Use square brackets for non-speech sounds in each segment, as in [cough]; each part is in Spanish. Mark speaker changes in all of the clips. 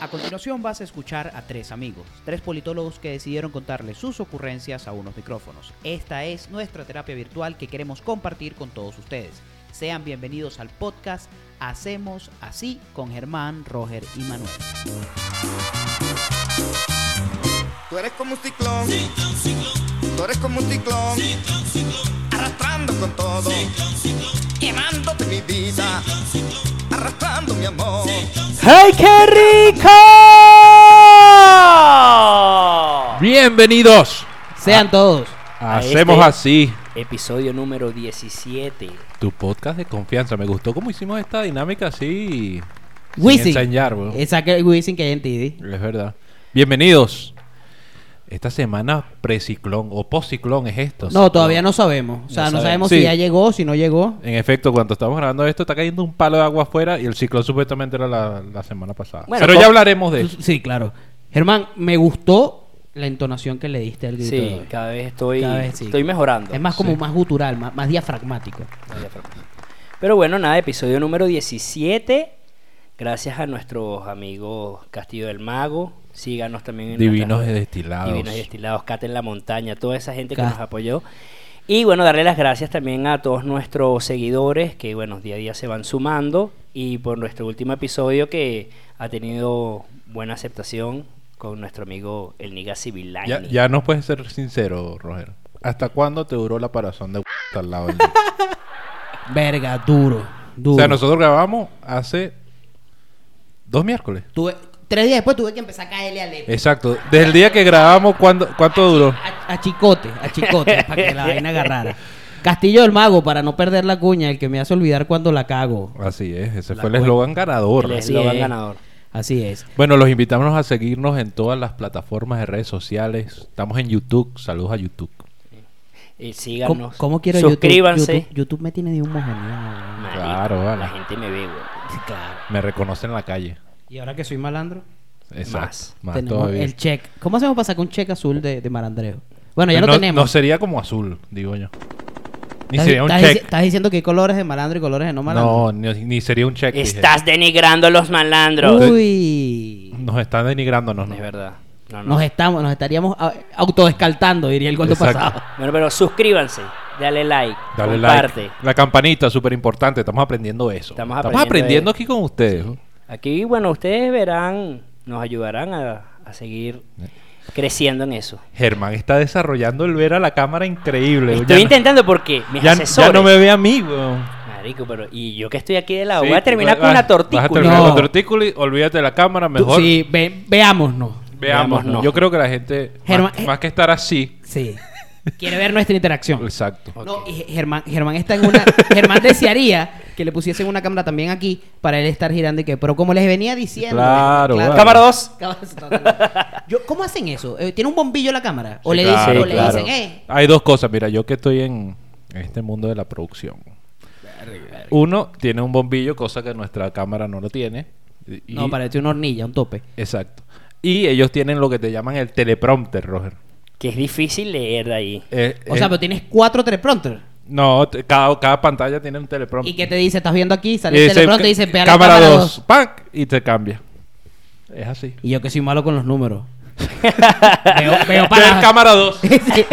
Speaker 1: A continuación vas a escuchar a tres amigos, tres politólogos que decidieron contarle sus ocurrencias a unos micrófonos. Esta es nuestra terapia virtual que queremos compartir con todos ustedes. Sean bienvenidos al podcast Hacemos Así con Germán, Roger y Manuel.
Speaker 2: Tú eres como un ciclón. Tú eres como un ciclón. Arrastrando con todo. Quemándote mi vida. Arrastrando mi amor.
Speaker 1: ¡Hey, qué rico!
Speaker 3: Bienvenidos.
Speaker 1: Sean todos.
Speaker 4: A
Speaker 3: Hacemos
Speaker 4: este-
Speaker 3: así.
Speaker 4: Episodio número 17.
Speaker 3: Tu podcast de confianza. Me gustó cómo hicimos esta dinámica así. sin
Speaker 1: Wisin.
Speaker 3: ensayar, weón.
Speaker 1: Esa que Wisin que hay en TV.
Speaker 3: Es verdad. Bienvenidos. Esta semana preciclón o postciclón es esto.
Speaker 1: No, todavía no sabemos. O sea,
Speaker 3: No
Speaker 1: no,
Speaker 3: sabemos. Sí.
Speaker 1: si ya llegó, si no llegó.
Speaker 3: En efecto, cuando estamos grabando esto, está cayendo un palo de agua afuera y el ciclón supuestamente era la, la semana pasada.
Speaker 4: Bueno,
Speaker 3: Pero ya hablaremos de eso.
Speaker 1: Sí, claro. Germán, me gustó la entonación que le diste al grito.
Speaker 4: Sí, cada vez estoy,
Speaker 1: Cada vez sí.
Speaker 4: estoy mejorando.
Speaker 1: Es más como
Speaker 3: Sí.
Speaker 1: más gutural, más, más diafragmático.
Speaker 4: Pero bueno, nada, episodio número 17. Gracias a nuestros amigos Castillo del Mago. Síganos también en
Speaker 3: Divinos
Speaker 4: nuestras-
Speaker 3: y destilados.
Speaker 4: Divinos y destilados, Cata en la montaña, toda esa gente que nos apoyó. Y bueno, darle las gracias también a todos nuestros seguidores que, bueno, día a día se van sumando. Y por nuestro último episodio que ha tenido buena aceptación con nuestro amigo el Niga Civilaini.
Speaker 3: Ya, ya no puedes ser sincero, Roger. ¿Hasta cuándo te duró la parazón de [laughs] al lado del-
Speaker 1: Verga, duro. Duro.
Speaker 3: O sea, nosotros grabamos hace dos miércoles.
Speaker 1: Tuve- tres días después tuve que empezar a caerle a Lepe.
Speaker 3: Exacto. Desde el día que grabamos, ¿cuándo, ¿cuánto duró?
Speaker 1: A, a chicote, a chicote, para que la vaina agarrara. Castillo del Mago, para no perder la cuña, el que me hace olvidar cuando la cago.
Speaker 3: Así es, ese
Speaker 1: La
Speaker 3: fue el eslogan ganador.
Speaker 4: el
Speaker 1: Así
Speaker 4: eslogan
Speaker 1: es.
Speaker 4: ganador.
Speaker 1: Así es.
Speaker 3: Bueno, los invitamos a seguirnos en todas las plataformas de redes sociales. Estamos en YouTube. Saludos a YouTube.
Speaker 4: Y
Speaker 1: ¿Cómo,
Speaker 4: síganos.
Speaker 1: cómo quiero
Speaker 4: Suscríbanse.
Speaker 1: YouTube? YouTube, YouTube me tiene de un
Speaker 3: Claro, vale.
Speaker 4: La gente me ve, güey. [laughs]
Speaker 1: Claro.
Speaker 3: Me reconocen en la calle.
Speaker 1: Y ahora que soy malandro,
Speaker 3: Exacto.
Speaker 4: Más.
Speaker 3: Más,
Speaker 1: tenemos
Speaker 3: todavía.
Speaker 1: el check. ¿Cómo hacemos para sacar un check azul de, de malandreo? Bueno, ya lo
Speaker 3: no,
Speaker 1: tenemos.
Speaker 3: no sería como azul, digo yo. Ni
Speaker 1: ¿Estás,
Speaker 3: sería un
Speaker 1: estás
Speaker 3: check.
Speaker 1: estás diciendo que hay colores de malandro y colores de no malandro?
Speaker 3: No, ni, ni sería un check. dije.
Speaker 4: Estás denigrando a los malandros.
Speaker 1: Uy.
Speaker 3: Nos están denigrándonos. ¿no?
Speaker 4: Es verdad. No, no.
Speaker 1: Nos estamos, nos estaríamos a- autodescartando, diría el
Speaker 3: Exacto.
Speaker 1: pasado.
Speaker 4: Bueno, pero suscríbanse, dale like,
Speaker 3: Dale
Speaker 4: comparte.
Speaker 3: like. La campanita, súper importante. Estamos aprendiendo eso.
Speaker 4: Estamos
Speaker 3: aprendiendo,
Speaker 4: aprendiendo
Speaker 3: aquí con ustedes.
Speaker 4: Aquí, bueno, ustedes verán, nos ayudarán a, a seguir creciendo en eso.
Speaker 3: Germán está desarrollando el ver a la cámara increíble.
Speaker 4: Estoy
Speaker 3: Ya no-
Speaker 4: intentando porque mis
Speaker 3: ya,
Speaker 4: asesores...
Speaker 3: ya no me ve a mí, weón.
Speaker 4: Marico, pero y yo que estoy aquí de lado,
Speaker 3: Sí,
Speaker 4: voy a terminar
Speaker 3: vas-
Speaker 4: con una
Speaker 3: Vas a
Speaker 4: tortícula.
Speaker 3: terminar
Speaker 1: No.
Speaker 3: con tortícula y olvídate de la cámara,
Speaker 1: Tú-
Speaker 3: mejor
Speaker 1: Sí, ve- veámonos.
Speaker 4: Veámonos.
Speaker 3: Yo creo que la gente,
Speaker 1: Germán,
Speaker 3: más,
Speaker 1: eh.
Speaker 3: más que estar así,
Speaker 1: Sí. Quiere ver nuestra interacción.
Speaker 3: exacto.
Speaker 1: No, y Germán, Germán está en una. Germán desearía que le pusiesen una cámara también aquí para él estar girando y que. Pero como les venía diciendo.
Speaker 3: Claro.
Speaker 4: Cámara 2.
Speaker 1: Yo, ¿Cómo hacen eso? Eh, ¿Tiene un bombillo la cámara? ¿O
Speaker 3: Sí,
Speaker 1: le
Speaker 3: claro,
Speaker 1: dicen, o le
Speaker 3: claro.
Speaker 1: dicen, eh?
Speaker 3: Hay dos cosas, mira, yo que estoy en, en este mundo de la producción. Uno tiene un bombillo, cosa que nuestra cámara no lo tiene. y-
Speaker 1: No, parece una hornilla, un tope.
Speaker 3: Exacto. Y ellos tienen lo que te llaman el teleprompter, Roger.
Speaker 4: Que es difícil leer de ahí.
Speaker 3: Eh,
Speaker 1: O
Speaker 3: eh,
Speaker 1: sea, pero tienes cuatro teleprompter.
Speaker 3: No, cada, cada pantalla tiene un teleprompter.
Speaker 1: ¿Y qué te dice? ¿Estás viendo aquí?
Speaker 3: Y
Speaker 1: Sale el teleprompter y dice,
Speaker 3: "Ca-
Speaker 1: ve a la
Speaker 3: cámara
Speaker 1: cámara
Speaker 3: 2,
Speaker 1: 2.
Speaker 3: ¡pac! y te cambia. Es así.
Speaker 1: Y yo que soy malo con los números. [laughs] veo, veo para...
Speaker 3: Ver cámara 2. [laughs]
Speaker 1: Sí.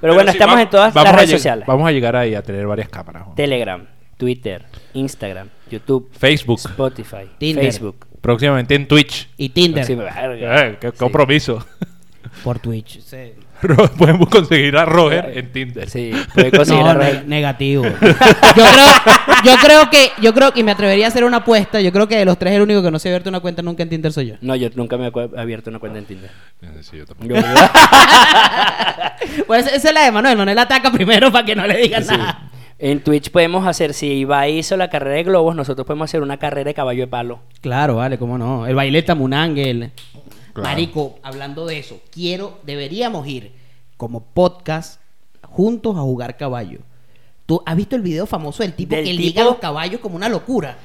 Speaker 4: Pero, bueno,
Speaker 3: sí,
Speaker 4: estamos
Speaker 3: va-
Speaker 4: en todas las redes sociales.
Speaker 3: Vamos a llegar ahí a tener varias cámaras.
Speaker 4: Telegram, Twitter, Instagram, YouTube,
Speaker 3: Facebook.
Speaker 4: Spotify,
Speaker 1: Tinder.
Speaker 4: Facebook.
Speaker 3: Próximamente en Twitch.
Speaker 1: Y Tinder.
Speaker 4: Sí, verga.
Speaker 3: Eh, qué compromiso.
Speaker 1: Por Twitch. [laughs] Sí.
Speaker 3: Podemos conseguir a Roger en Tinder.
Speaker 4: Sí, puede conseguir
Speaker 1: No,
Speaker 4: a
Speaker 1: ne- negativo. [laughs] Yo creo, yo creo que, yo creo que y me atrevería a hacer una apuesta. Yo creo que de los tres el único que no se ha abierto una cuenta nunca en Tinder soy yo.
Speaker 4: No, yo nunca me he abierto una cuenta en Tinder.
Speaker 3: Sí, yo tampoco.
Speaker 4: Yo- [laughs]
Speaker 1: Pues esa es la de Manuel. Manuel ataca primero para que no le digan nada.
Speaker 4: En Twitch podemos hacer, si Ibai hizo la carrera de globos, nosotros podemos hacer una carrera de caballo de palo.
Speaker 1: Claro, vale, cómo no. El baile Tamunangel.
Speaker 3: Claro.
Speaker 1: Marico, hablando de eso, quiero, deberíamos ir como podcast juntos a jugar caballo. ¿Tú has visto el video famoso del tipo
Speaker 4: Del
Speaker 1: que
Speaker 4: tipo-
Speaker 1: liga los caballos como una locura?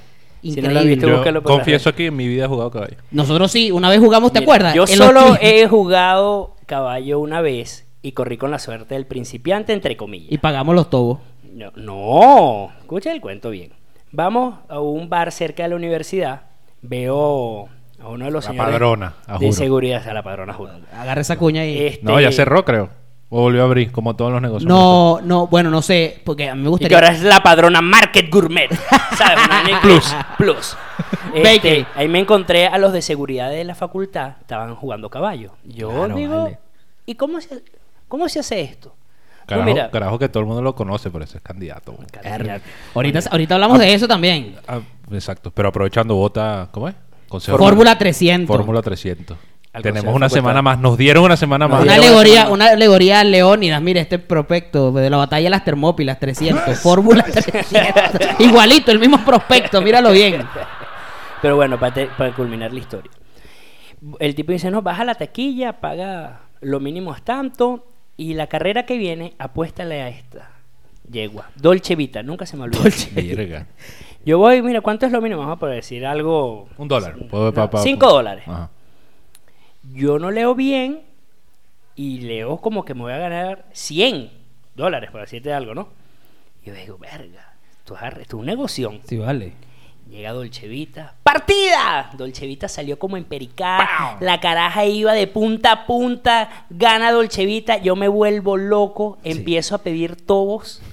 Speaker 4: Si no
Speaker 1: Increíble.
Speaker 4: lo has visto,
Speaker 3: Yo
Speaker 4: búscalo por las
Speaker 3: confieso que en mi vida he jugado caballo.
Speaker 1: Nosotros sí, una vez jugamos, ¿te
Speaker 4: Mira,
Speaker 1: acuerdas?
Speaker 4: Yo
Speaker 1: En
Speaker 4: solo he jugado caballo una vez y corrí con la suerte del principiante, entre comillas.
Speaker 1: Y pagamos los tobos.
Speaker 4: No, no, escucha el cuento bien. Vamos a un bar cerca de la universidad. Veo a uno de los
Speaker 3: La
Speaker 4: señores
Speaker 3: padrona, a
Speaker 4: de
Speaker 3: juro.
Speaker 4: seguridad, a la padrona, juro.
Speaker 1: Agarra esa cuña y...
Speaker 4: Este,
Speaker 3: No, ya cerró, creo. O volvió a abrir, como todos los negocios.
Speaker 1: No, no, bueno, no sé, porque a mí me
Speaker 4: Y que
Speaker 1: gustaría...
Speaker 4: ahora es la padrona Market Gourmet. ¿Sabes? Una [laughs] Plus. Plus. [laughs] Este, ahí me encontré a los de seguridad de la facultad. Estaban jugando caballo. Yo
Speaker 1: Claro,
Speaker 4: digo,
Speaker 1: vale.
Speaker 4: ¿y cómo se, cómo se hace esto?
Speaker 3: Carajo,
Speaker 4: No, mira.
Speaker 3: carajo que todo el mundo lo conoce, por eso es candidato. güey.
Speaker 1: Ahorita, ahorita hablamos de eso también.
Speaker 3: Ah, exacto. Pero aprovechando, vota. ¿Cómo es? Consejo-
Speaker 1: Fórmula 300.
Speaker 3: Fórmula 300.
Speaker 4: Al
Speaker 3: Tenemos
Speaker 4: Consejo
Speaker 3: una semana más. Nos dieron una semana más.
Speaker 1: Una
Speaker 4: Mira,
Speaker 1: alegoría, una alegoría a Leónidas. Mire, este prospecto de la batalla de las Termópilas 300. [laughs] Fórmula 300. Igualito, el mismo prospecto, míralo bien.
Speaker 4: Pero bueno, para, te- para culminar la historia. El tipo dice, no, baja la taquilla, paga lo mínimo es tanto, y la carrera que viene, apuéstale a esta. Yegua. Dolce Vita, nunca se me olvidó.
Speaker 3: Verga.
Speaker 4: Yo voy, mira, ¿cuánto es lo mínimo? Vamos a poder decir algo...
Speaker 3: Un dólar.
Speaker 4: No,
Speaker 3: Puedo- pa- pa-
Speaker 4: cinco dólares.
Speaker 3: Ajá.
Speaker 4: Yo no leo bien y leo como que me voy a ganar 100 dólares, por decirte algo, ¿no? Y yo digo, verga, esto es, arre- esto es un negocio.
Speaker 1: Sí, vale.
Speaker 4: Llega Dolce Vita. ¡Partida! Dolce Vita salió como empericada. La caraja iba de punta a punta. Gana Dolce Vita. Yo me vuelvo loco. Empiezo a pedir tobos. [laughs]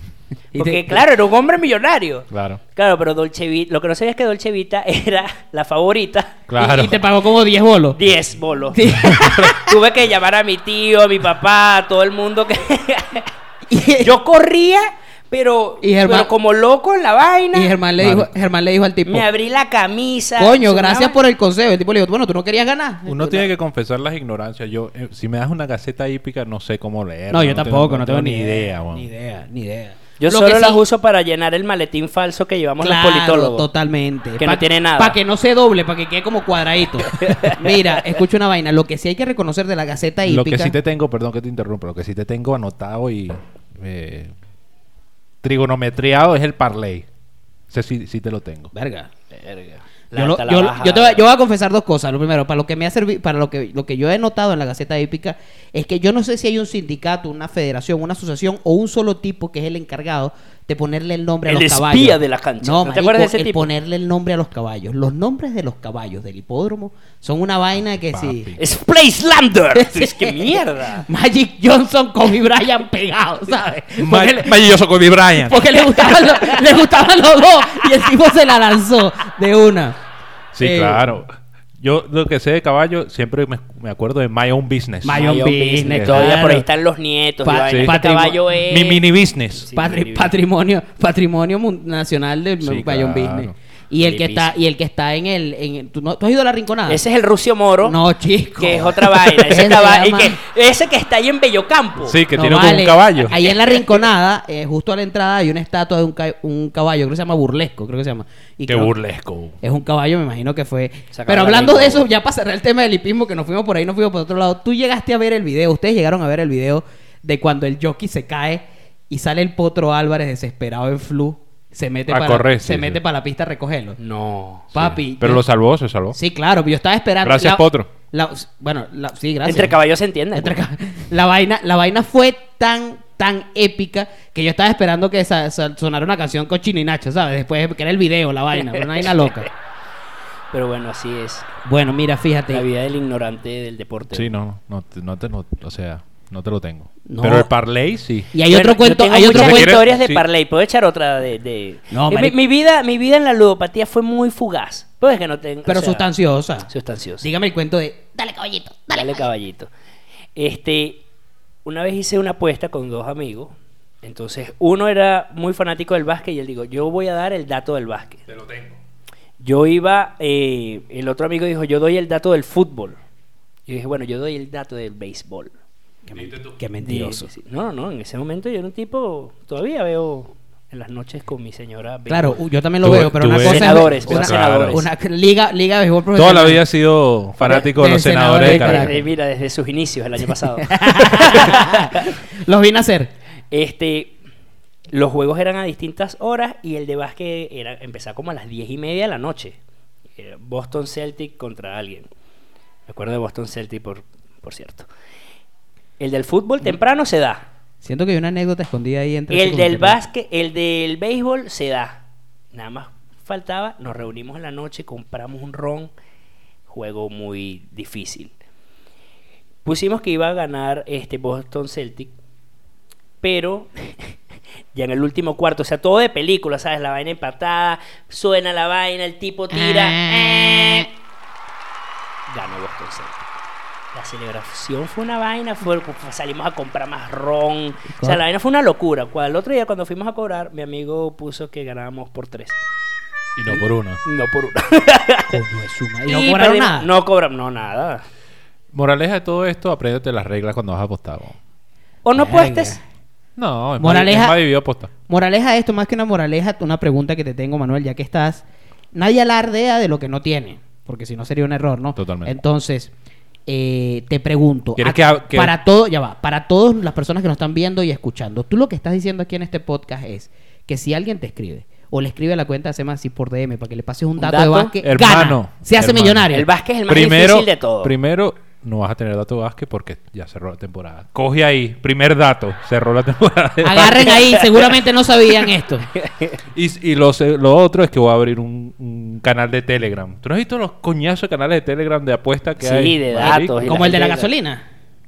Speaker 1: Y
Speaker 4: Porque,
Speaker 1: te-
Speaker 4: claro, era un hombre millonario.
Speaker 3: Claro.
Speaker 4: Claro, pero Dolce Vita. Lo que no sabía es que Dolce Vita [laughs] era la favorita.
Speaker 3: Claro.
Speaker 1: Y, y te pagó como 10 bolos.
Speaker 4: 10 bolos.
Speaker 1: Sí. [laughs]
Speaker 4: Tuve que llamar a mi tío, a mi papá, a todo el mundo que.
Speaker 1: Y-
Speaker 4: Yo corría, pero,
Speaker 1: Y Germán-
Speaker 4: pero como loco en la vaina.
Speaker 1: Y Germán le,
Speaker 3: Claro.
Speaker 1: dijo, Germán le dijo al tipo,
Speaker 4: Me abrí la camisa.
Speaker 1: coño, gracias por el consejo. El tipo le dijo, bueno, tú no querías ganar.
Speaker 3: Uno tiene que confesar las ignorancias. Yo, eh, si me das una gaceta hípica, no sé cómo leer.
Speaker 1: No, yo tampoco, no tengo ni idea.
Speaker 3: weón.
Speaker 1: Ni idea, ni idea.
Speaker 4: Yo
Speaker 1: Lo
Speaker 4: solo las uso para llenar el maletín falso que llevamos
Speaker 1: Claro,
Speaker 4: los politólogos.
Speaker 1: totalmente.
Speaker 4: Que no tiene nada.
Speaker 1: Para que no se doble, para que quede como cuadradito. [laughs] Mira, escucha una vaina. Lo que sí hay que reconocer de la Gaceta
Speaker 3: Lo
Speaker 1: Hípica...
Speaker 3: que sí te tengo, perdón que te interrumpa, lo que sí te tengo anotado y eh, trigonometriado es el parlay. Ese sí, sí te lo tengo.
Speaker 1: Verga.
Speaker 4: La
Speaker 1: Yo, lo- te voy, a- yo voy a confesar dos cosas. Lo primero, para lo que me ha servido, para lo que, lo que yo he notado en la Gaceta Hípica, es que yo no sé si hay un sindicato, una federación, una asociación o un solo tipo que es el encargado de ponerle el nombre a
Speaker 4: El
Speaker 1: los
Speaker 4: espía
Speaker 1: caballos.
Speaker 4: de la cancha.
Speaker 1: No,
Speaker 4: ¿No te
Speaker 1: marico,
Speaker 4: acuerdas de ese
Speaker 1: el
Speaker 4: tipo?
Speaker 1: ponerle el nombre a los caballos. Los nombres de los caballos del hipódromo son una vaina que sí.
Speaker 3: Papi.
Speaker 4: Es Placelander. [laughs] es que mierda.
Speaker 1: Magic Johnson con mi Brian pegado, ¿sabes? Le-
Speaker 3: Maravilloso Kobe Bryant.
Speaker 1: Porque le gustaban, los, le gustaban los dos y el tipo se la lanzó de una.
Speaker 3: Sí,
Speaker 1: Eh,
Speaker 3: claro. Yo lo que sé de caballo, siempre me, me acuerdo de My Own Business.
Speaker 1: My Own
Speaker 4: My own
Speaker 1: business,
Speaker 4: Todavía
Speaker 1: claro.
Speaker 4: por ahí están los nietos.
Speaker 1: Pa- sí.
Speaker 4: Este
Speaker 1: Patrimo-
Speaker 4: caballo es...
Speaker 3: Mi mini business.
Speaker 4: Sí,
Speaker 1: Patri- patrimonio patrimonio nacional del
Speaker 3: Sí,
Speaker 1: Bayern
Speaker 3: claro.
Speaker 1: Business. Y el que está y el que está en el en, ¿tú, no- ¿tú has ido a la rinconada?
Speaker 4: Ese es el Rucio Moro.
Speaker 1: No, chico.
Speaker 4: Que es otra vaina. Ese, [laughs] y que- ese que está ahí en Bellocampo.
Speaker 3: Sí, que
Speaker 1: No
Speaker 3: tiene como
Speaker 1: vale.
Speaker 3: un caballo.
Speaker 1: Ahí en la rinconada, eh, justo a la entrada hay una estatua de un, ca- un caballo, creo que se llama burlesco, creo que se llama. Y
Speaker 3: Qué
Speaker 1: creo-
Speaker 3: burlesco.
Speaker 1: Es un caballo, me imagino que fue. Pero
Speaker 4: la
Speaker 1: hablando de eso, ya para cerrar el tema del hipismo, que nos fuimos por ahí, nos fuimos por otro lado. Tú llegaste a ver el video, ustedes llegaron a ver el video de cuando el jockey se cae y sale el potro Álvarez desesperado en flu, se mete
Speaker 3: A
Speaker 1: para
Speaker 3: correr,
Speaker 1: se
Speaker 3: sí,
Speaker 1: mete
Speaker 3: sí.
Speaker 1: para la pista a recogerlo.
Speaker 4: No.
Speaker 1: Papi.
Speaker 3: Pero
Speaker 1: yo-
Speaker 3: lo salvó, se salvó.
Speaker 1: Sí, claro, yo estaba esperando.
Speaker 3: Gracias,
Speaker 1: La-
Speaker 3: Potro.
Speaker 1: la- bueno, la- sí, gracias.
Speaker 4: Entre caballos se entienden.
Speaker 1: Entre [laughs] la vaina la vaina fue tan tan épica que yo estaba esperando que sa- sa- sonara una canción con Chino y Nacho, ¿sabes? Después que era el video, la vaina, pero una vaina loca. [laughs]
Speaker 4: Pero bueno, así es.
Speaker 1: Bueno, mira,
Speaker 4: La
Speaker 1: fíjate.
Speaker 4: vida del ignorante del deporte.
Speaker 3: Sí, no, no, te- no te, no- o sea, no te lo tengo.
Speaker 1: No.
Speaker 3: Pero el parlay sí.
Speaker 1: Y hay otro cuento,
Speaker 4: tengo
Speaker 1: hay otro
Speaker 4: muchas
Speaker 1: cuento.
Speaker 4: historias de
Speaker 3: sí.
Speaker 4: Parley. Puedo echar otra de. de-
Speaker 1: No,
Speaker 4: Eh, mi, mi vida, mi vida en la ludopatía fue muy fugaz. Pues es que no tengo.
Speaker 1: Pero
Speaker 4: o sea,
Speaker 1: sustanciosa.
Speaker 4: Sustanciosa.
Speaker 1: Dígame el cuento de. Dale, caballito. Dale,
Speaker 4: Dale, caballito. Este, una vez hice una apuesta con dos amigos. Entonces, uno era muy fanático del básquet y él dijo, yo voy a dar el dato del básquet.
Speaker 3: Te lo tengo.
Speaker 4: Yo iba, eh, el otro amigo dijo, yo doy el dato del fútbol. Yo dije, bueno, yo doy el dato del béisbol.
Speaker 1: Qué mentiroso.
Speaker 4: Sí, sí. No, no, no, en ese momento yo era un tipo, todavía veo en las noches con mi señora.
Speaker 1: Claro, yo también lo
Speaker 3: Tuve-
Speaker 1: veo, pero una cosa es
Speaker 4: Senadores,
Speaker 1: una,
Speaker 4: veo senadores.
Speaker 1: una liga, liga de béisbol
Speaker 3: Toda
Speaker 1: profesional.
Speaker 3: la vida he sido fanático de,
Speaker 1: de
Speaker 3: los senadores de
Speaker 1: senadores de
Speaker 3: Caracas.
Speaker 4: Desde- mira, desde sus inicios el año [laughs] pasado. [laughs]
Speaker 1: Los vine a hacer.
Speaker 4: Este, los juegos eran a distintas horas y el de básquet era, empezaba como a las diez y media de la noche. Era Boston Celtic contra alguien. Me acuerdo de Boston Celtic, por, por cierto. El del fútbol temprano se da.
Speaker 1: Siento que hay una anécdota escondida ahí entre
Speaker 4: El del básquet, el del béisbol se da. Nada más faltaba, nos reunimos en la noche, compramos un ron, juego muy difícil. Pusimos que iba a ganar este Boston Celtic, pero [laughs] ya en el último cuarto, o sea, todo de película, ¿sabes? La vaina empatada, suena la vaina, el tipo tira, eh, ganó. La celebración fue una vaina, fue, salimos a comprar más ron. O sea, la vaina fue una locura. El otro día cuando fuimos a cobrar, mi amigo puso que ganábamos por tres.
Speaker 3: Y no por uno.
Speaker 4: No por uno. [laughs]
Speaker 1: Y no cobraron
Speaker 4: perdimos-
Speaker 1: nada.
Speaker 4: No cobramos, no, nada.
Speaker 3: Moraleja de todo esto, apréndete las reglas cuando vas a apostar.
Speaker 4: O no apuestes.
Speaker 3: No, es
Speaker 1: Moraleja-
Speaker 3: más, es más dividido apostar.
Speaker 1: Moraleja de esto, más que una moraleja, una pregunta que te tengo, Manuel, ya que estás. Nadie alardea de lo que no tiene, porque si no sería un error, ¿no?
Speaker 3: Totalmente.
Speaker 1: Entonces, eh, te pregunto,
Speaker 3: ¿Quieres
Speaker 1: a-
Speaker 3: que ha- que-
Speaker 1: para todo, ya va, para todas las personas que nos están viendo y escuchando, tú lo que estás diciendo aquí en este podcast es que si alguien te escribe o le escribe a la cuenta de Sema así por DM para que le pases un
Speaker 4: ¿Un
Speaker 1: dato, de básquet,
Speaker 3: Hermano,
Speaker 1: gana, se hace
Speaker 3: hermano.
Speaker 1: millonario.
Speaker 4: El básquet es el más
Speaker 3: Primero,
Speaker 4: difícil de todo.
Speaker 3: primero, no vas a tener dato de básquet porque ya cerró la temporada. Coge ahí, primer dato, cerró la temporada. de
Speaker 1: Agarren
Speaker 3: básquet.
Speaker 1: ahí, seguramente no sabían esto.
Speaker 3: Y, y lo, se- lo otro es que voy a abrir un, un canal de Telegram. ¿Tú no has visto los coñazos de canales de Telegram de apuesta que
Speaker 4: Sí,
Speaker 3: hay?
Speaker 4: de
Speaker 3: Marico.
Speaker 4: datos.
Speaker 1: Como el de la gasolina.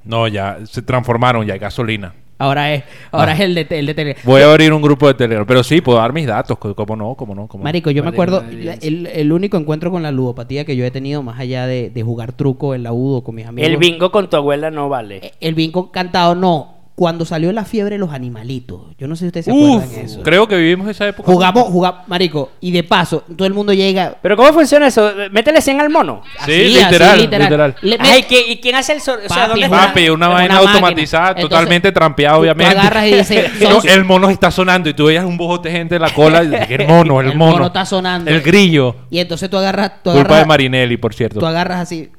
Speaker 3: No, ya se transformaron, ya hay gasolina.
Speaker 1: Ahora es, ahora
Speaker 3: Ah.
Speaker 1: es el de, el de tele.
Speaker 3: Voy a abrir un grupo de Telegram. Pero sí, puedo dar mis datos. co- ¿Cómo no? ¿Cómo no? ¿Cómo no?
Speaker 1: Marico, yo me acuerdo, el, el único encuentro con la ludopatía que yo he tenido, más allá de, de jugar truco en la UDO con mis amigos.
Speaker 4: El bingo con tu abuela no vale.
Speaker 1: Eh, El bingo cantado, no. Cuando salió la fiebre de los animalitos. Yo no sé si ustedes se
Speaker 3: Uf,
Speaker 1: acuerdan de eso.
Speaker 3: creo que vivimos esa época.
Speaker 1: Jugamos, jugamos, marico, y de paso, todo el mundo llega.
Speaker 4: Pero ¿cómo funciona eso? Métele 100 al mono.
Speaker 3: Sí,
Speaker 1: así,
Speaker 3: literal,
Speaker 1: así,
Speaker 3: literal.
Speaker 1: Le-
Speaker 4: Ay,
Speaker 1: me-
Speaker 4: ¿qué- ¿y quién hace el sorteo? O sea,
Speaker 1: Papi,
Speaker 3: una vaina
Speaker 1: una
Speaker 3: automatizada, totalmente trampeada, obviamente.
Speaker 1: agarras y dices, [laughs]
Speaker 3: No, el mono está sonando y tú veías un bojote de gente en la cola. y dije, el mono, el,
Speaker 1: El
Speaker 3: mono.
Speaker 1: mono está sonando.
Speaker 3: El grillo.
Speaker 1: Y entonces tú agarras. Tú
Speaker 3: Culpa
Speaker 1: agarras
Speaker 3: de Marinelli, por cierto.
Speaker 1: Tú agarras así,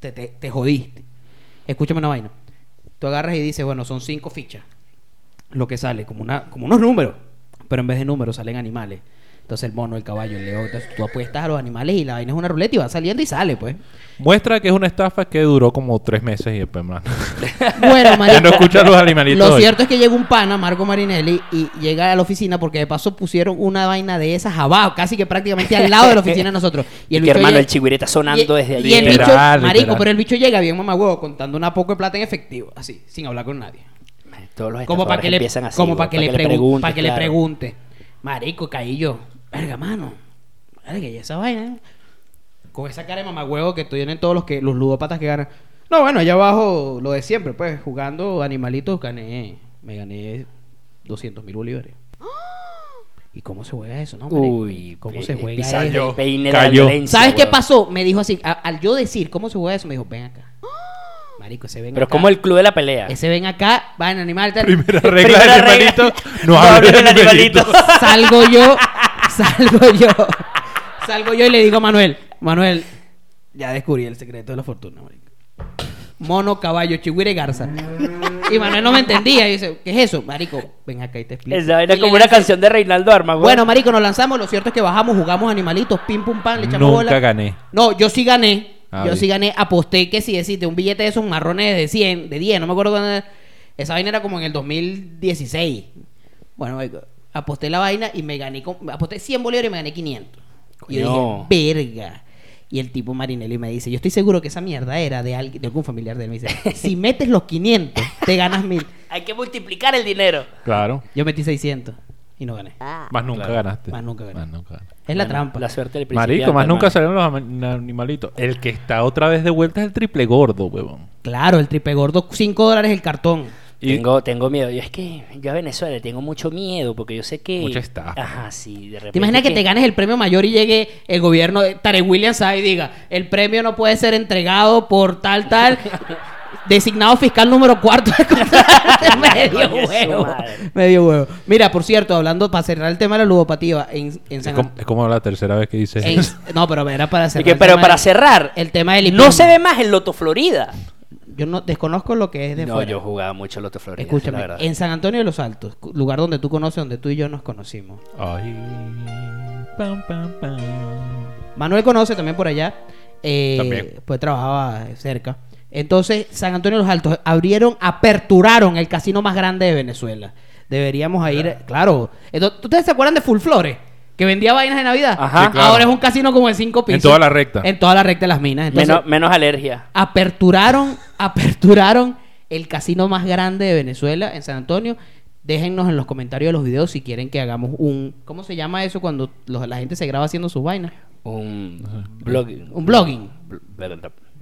Speaker 1: te, te, te jodiste. Escúchame una vaina. Tú agarras y dices, bueno, son cinco fichas. Lo que sale, como, una, como unos números. Pero en vez de números salen animales. Entonces el mono, el caballo, el león. Entonces tú apuestas a los animales y la vaina es una ruleta y va saliendo y sale, pues.
Speaker 3: Muestra que es una estafa que duró como tres meses y después, man. [laughs]
Speaker 1: Bueno, marico.
Speaker 3: Ya no escuchas los animalitos
Speaker 1: Lo
Speaker 3: hoy.
Speaker 1: cierto es que llega un pana, Marco Marinelli, y llega a la oficina porque de paso pusieron una vaina de esas abajo, casi que prácticamente al lado de la oficina de nosotros. [laughs]
Speaker 4: Y,
Speaker 1: el
Speaker 4: que
Speaker 1: bicho
Speaker 4: hermano,
Speaker 1: llega-
Speaker 4: el chigüireta sonando
Speaker 1: y-
Speaker 4: desde allí.
Speaker 1: Y el bicho,
Speaker 3: Literal,
Speaker 1: marico,
Speaker 3: literal.
Speaker 1: pero el bicho llega bien mamá huevo contando una poco de plata en efectivo, así, sin hablar con nadie.
Speaker 4: Todos los
Speaker 1: Como para que le,
Speaker 4: empiezan así,
Speaker 1: como para que, le, pregun-
Speaker 4: preguntes,
Speaker 1: para que le pregunte. Marico, caí yo. Verga, mano. Verga, y esa vaina. eh? Con esa cara de mamagüevo que tienen todos los que los ludópatas que ganan. No, bueno, allá abajo lo de siempre, pues, jugando animalitos gané, me gané 200 mil bolívares. [gasps] ¿Y cómo se juega eso, no? marico?
Speaker 4: Uy,
Speaker 1: ¿cómo se juega eso?
Speaker 4: peine
Speaker 3: Cayó.
Speaker 1: ¿Sabes qué pasó? Me dijo así, a- al yo decir cómo se juega eso, me dijo, ven acá. [gasps] Marico, ese ven
Speaker 4: Pero
Speaker 1: acá.
Speaker 4: como el club de la pelea.
Speaker 1: Ese ven acá, va en animal. tal.
Speaker 3: Primera regla
Speaker 4: Primera
Speaker 3: del
Speaker 4: regla.
Speaker 3: animalito.
Speaker 4: No [laughs]
Speaker 3: No animalito.
Speaker 4: animalito.
Speaker 1: salgo yo, salgo [laughs] yo, [laughs] salgo yo y le digo a Manuel, Manuel, ya descubrí el secreto de la fortuna, marico. Mono, caballo, chihuire, garza. Y Manuel no me entendía. Y dice, ¿qué es eso? Marico, ven acá y te explico.
Speaker 4: Esa
Speaker 1: Y le
Speaker 4: como una
Speaker 1: lancé-
Speaker 4: canción de Reinaldo Armas, güey.
Speaker 1: Bueno, marico, nos lanzamos. Lo cierto es que bajamos, jugamos animalitos, pim, pum, pam, le echamos
Speaker 3: Nunca
Speaker 1: bola.
Speaker 3: gané.
Speaker 1: No, yo sí gané.
Speaker 3: Ah,
Speaker 1: yo
Speaker 3: bien.
Speaker 1: sí gané. Aposté que si deciste un billete de esos marrones de 100, de 10, no me acuerdo cuándo. era. Esa vaina era como en el 2016. Bueno, marico, aposté la vaina y me gané. con- aposté 100 bolívares y me gané 500. Y yo dije, verga. Y el tipo Marinelli me dice, yo estoy seguro que esa mierda era de, alguien, de algún familiar de él. Me dice, [laughs] si metes los 500, te ganas 1000. [laughs]
Speaker 4: Hay que multiplicar el dinero.
Speaker 3: Claro.
Speaker 1: Yo metí 600 y no gané.
Speaker 3: Más nunca
Speaker 4: Claro.
Speaker 3: ganaste.
Speaker 1: Más nunca gané.
Speaker 3: Más nunca ganaste.
Speaker 1: Es la
Speaker 4: Bueno,
Speaker 1: trampa.
Speaker 4: La suerte del.
Speaker 3: Marico, más nunca salieron los animalitos. El que está otra vez de vuelta es el triple gordo, huevón.
Speaker 1: Claro, el tripe gordo, 5 dólares el cartón.
Speaker 3: Y
Speaker 4: Tengo, tengo miedo. Yo es que yo a Venezuela le tengo mucho miedo porque yo sé que.
Speaker 3: Mucha estafa.
Speaker 4: Ajá, sí, de repente.
Speaker 1: ¿Te imaginas que te ganes el premio mayor y llegue el gobierno de Tarek Williams ahí y diga, el premio no puede ser entregado por tal, tal, [laughs] designado fiscal número cuarto de contrato? [laughs] medio huevo.
Speaker 4: madre.
Speaker 1: Medio huevo. Mira, por cierto, hablando, para cerrar el tema de la ludopatía, en, en
Speaker 3: es
Speaker 1: San
Speaker 3: como, es como la tercera vez que dices
Speaker 1: en-
Speaker 3: eso. [laughs]
Speaker 1: No, pero era para
Speaker 4: Y
Speaker 1: cerrar.
Speaker 4: que- pero para cerrar,
Speaker 1: El tema del
Speaker 4: no se ve más el Loto Florida.
Speaker 1: Yo no desconozco lo que es de
Speaker 4: No,
Speaker 1: fuera.
Speaker 4: yo jugaba mucho Loto Florida.
Speaker 1: Escúchame,
Speaker 4: la verdad.
Speaker 1: en San Antonio de los Altos, lugar donde tú conoces, donde tú y yo nos conocimos.
Speaker 3: Ay. Pam, pam, pam.
Speaker 1: Manuel conoce también por allá. eh,
Speaker 3: También.
Speaker 1: Pues trabajaba cerca. Entonces, San Antonio de los Altos abrieron, aperturaron el casino más grande de Venezuela. Deberíamos ir, claro. Entonces, ¿Ustedes se acuerdan de Full Flores? Que vendía vainas de Navidad.
Speaker 4: Ajá. Sí,
Speaker 3: claro.
Speaker 1: Ahora es un casino como de cinco pisos.
Speaker 3: toda la recta.
Speaker 1: En toda la recta de las minas. Entonces,
Speaker 4: Menos, menos alergia.
Speaker 1: aperturaron, [laughs] aperturaron el casino más grande de Venezuela en San Antonio. Déjennos en los comentarios de los videos si quieren que hagamos un... ¿Cómo se llama eso cuando los- la gente se graba haciendo sus vainas?
Speaker 4: Un blog.
Speaker 1: Un blogging.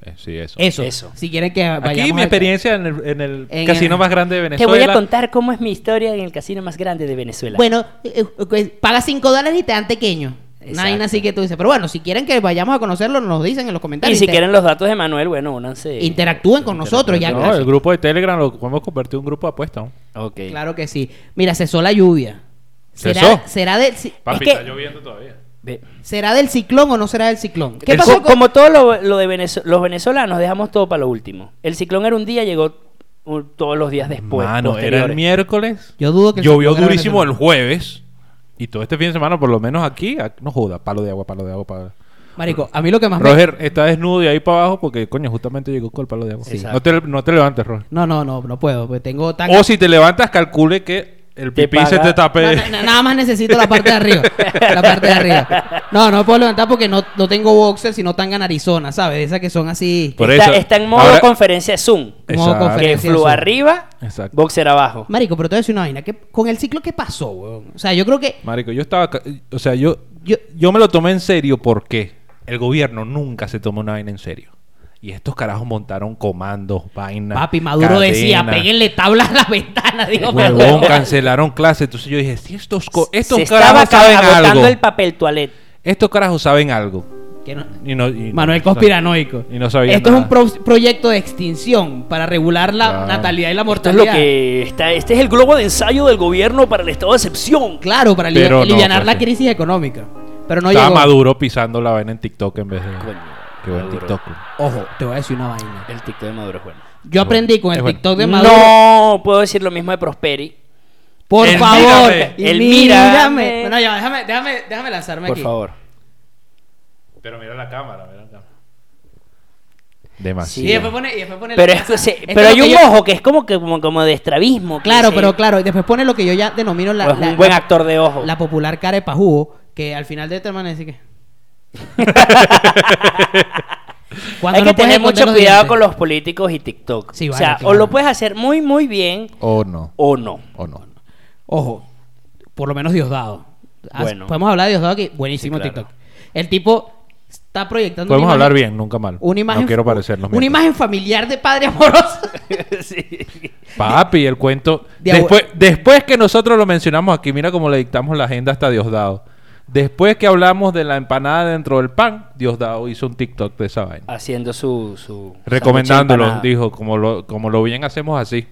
Speaker 3: Eh, sí, eso.
Speaker 1: Eso.
Speaker 4: Eso.
Speaker 1: Si quieren que vayamos
Speaker 3: Aquí mi experiencia en el, en el
Speaker 1: En
Speaker 3: casino
Speaker 1: el-
Speaker 3: más grande de
Speaker 4: Te
Speaker 3: Venezuela.
Speaker 4: voy a contar cómo es mi historia en el casino más grande de Venezuela.
Speaker 1: Bueno, eh, eh, pagas 5 dólares y te dan pequeño. Nada así que tú dices. Pero bueno, si quieren que vayamos a conocerlo, nos dicen en los
Speaker 4: y
Speaker 1: comentarios.
Speaker 4: si
Speaker 1: Inter-
Speaker 4: quieren los datos de Manuel, bueno, únanse.
Speaker 1: Interactúen con nosotros. Ya,
Speaker 3: No, el grupo de Telegram lo podemos convertir en un grupo de apuestas. ¿no?
Speaker 4: Ok.
Speaker 1: Claro que sí. Mira, cesó la lluvia. ¿Será,
Speaker 3: ¿Cesó?
Speaker 1: será, del, ci-
Speaker 3: Papi,
Speaker 1: es que-
Speaker 3: está lloviendo todavía.
Speaker 4: Ve.
Speaker 1: ¿Será del ciclón o no será del ciclón? ¿Qué
Speaker 4: El
Speaker 1: pasó
Speaker 4: co-
Speaker 1: con-
Speaker 4: Como todo lo, lo de Venez- los venezolanos, dejamos todo para lo último. El ciclón era un día, llegó uh, todos los días después.
Speaker 3: Mano, era el miércoles.
Speaker 1: Yo dudo que
Speaker 3: Llovió durísimo el jueves. Y todo este fin de semana, por lo menos aquí, no joda, palo de agua, palo de agua. Palo.
Speaker 1: Marico, a mí lo que más me-
Speaker 3: Roger está desnudo y ahí para abajo porque, coño, justamente llegó con el palo de agua.
Speaker 4: Sí.
Speaker 3: No, te, no te levantes, Roger.
Speaker 1: No, no, no, no puedo. Porque tengo tan...
Speaker 3: O si te levantas, calcule que el pipí se te tape.
Speaker 1: Na- na- nada más necesito la parte de arriba. La parte de arriba. No, no me puedo levantar porque no, no tengo boxer, sino tan en Arizona, ¿sabes? Esas que son así.
Speaker 3: Por
Speaker 4: está,
Speaker 3: eso,
Speaker 4: está en modo
Speaker 3: ahora-
Speaker 4: conferencia Zoom.
Speaker 1: Modo
Speaker 3: Exacto.
Speaker 4: Que
Speaker 1: conferencia.
Speaker 4: flu
Speaker 1: Zoom.
Speaker 4: arriba,
Speaker 3: Exacto.
Speaker 4: boxer abajo.
Speaker 1: Marico, pero te voy a decir una vaina. ¿qué- con el ciclo, ¿qué pasó, weón? O sea, yo creo que.
Speaker 3: Marico, yo estaba... O sea, yo, yo, yo me lo tomé en serio porque el gobierno nunca se tomó una vaina en serio. Y estos carajos montaron comandos, vainas.
Speaker 1: Papi Maduro decía, péguenle tablas a la ventana. Digo,
Speaker 3: Huevón, [laughs] cancelaron clases. Entonces yo dije, si estos, co- estos
Speaker 4: Se
Speaker 3: carajos saben
Speaker 4: agotando
Speaker 3: algo.
Speaker 4: el papel toilet.
Speaker 3: Estos carajos saben algo.
Speaker 1: No-
Speaker 3: Y no, y-
Speaker 1: Manuel
Speaker 3: no-
Speaker 1: conspiranoico.
Speaker 3: Y no sabía
Speaker 1: Esto
Speaker 3: nada.
Speaker 1: es un pro- proyecto de extinción para regular la
Speaker 3: Claro.
Speaker 1: natalidad y la
Speaker 4: Esto es
Speaker 1: mortalidad.
Speaker 4: lo que está. Este es el globo de ensayo del gobierno para el estado de excepción.
Speaker 1: Claro, para aliviar
Speaker 3: pues,
Speaker 1: la crisis económica. Pero no
Speaker 3: Estaba
Speaker 1: llegó.
Speaker 3: Maduro pisando la vaina en TikTok en vez de...
Speaker 4: Coño,
Speaker 3: Qué buen
Speaker 4: Maduro.
Speaker 3: TikTok.
Speaker 1: Ojo, te voy a decir una vaina.
Speaker 4: El TikTok de Maduro es bueno.
Speaker 1: Yo aprendí con el
Speaker 3: bueno.
Speaker 1: TikTok de Maduro.
Speaker 4: No puedo decir lo mismo de Prosperi.
Speaker 1: Por
Speaker 3: El
Speaker 1: favor.
Speaker 3: mírame.
Speaker 1: y
Speaker 4: El
Speaker 1: mírame.
Speaker 4: mírame.
Speaker 1: Bueno, ya, déjame, déjame, déjame lanzarme
Speaker 4: Por
Speaker 1: aquí.
Speaker 4: favor.
Speaker 3: Pero mira la cámara, mira la cámara.
Speaker 1: Y
Speaker 3: Demasiado.
Speaker 1: después pone, y después pone
Speaker 4: Pero, es,
Speaker 1: casa.
Speaker 4: se-
Speaker 1: Esto
Speaker 4: pero
Speaker 1: es lo
Speaker 4: hay
Speaker 1: que
Speaker 4: un
Speaker 1: yo-
Speaker 4: ojo que es como que como, como de estrabismo. que
Speaker 1: Claro,
Speaker 4: se-
Speaker 1: pero claro. Y después pone lo que yo ya denomino la,
Speaker 4: o es
Speaker 1: la-
Speaker 4: un buen
Speaker 1: la-
Speaker 4: actor de ojo.
Speaker 1: la popular cara de pajugo. Que al final de este man dice que. [laughs] Cuando
Speaker 4: Hay que tener mucho cuidado
Speaker 1: dientes.
Speaker 4: con los políticos y TikTok.
Speaker 1: Sí,
Speaker 4: o sea,
Speaker 1: claro.
Speaker 4: o lo puedes hacer muy, muy bien
Speaker 3: O no.
Speaker 4: o no.
Speaker 3: O no.
Speaker 1: Ojo, por lo menos Diosdado.
Speaker 4: Bueno.
Speaker 1: Podemos hablar de Diosdado aquí. Buenísimo
Speaker 4: Sí, claro.
Speaker 1: TikTok. El tipo está proyectando.
Speaker 3: Podemos
Speaker 1: una
Speaker 3: hablar
Speaker 1: imagen-
Speaker 3: bien, nunca mal.
Speaker 1: Una imagen,
Speaker 3: no quiero parecernos
Speaker 1: Una imagen familiar de padre amoroso. [laughs]
Speaker 4: Sí.
Speaker 3: Papi, el cuento.
Speaker 1: De abue-
Speaker 3: Después, después que nosotros lo mencionamos aquí, mira cómo le dictamos la agenda hasta Diosdado. Después que hablamos de la empanada dentro del pan, Diosdado hizo un TikTok de esa vaina.
Speaker 4: Haciendo su... su
Speaker 3: Recomendándolo, dijo, como lo, como lo bien hacemos así.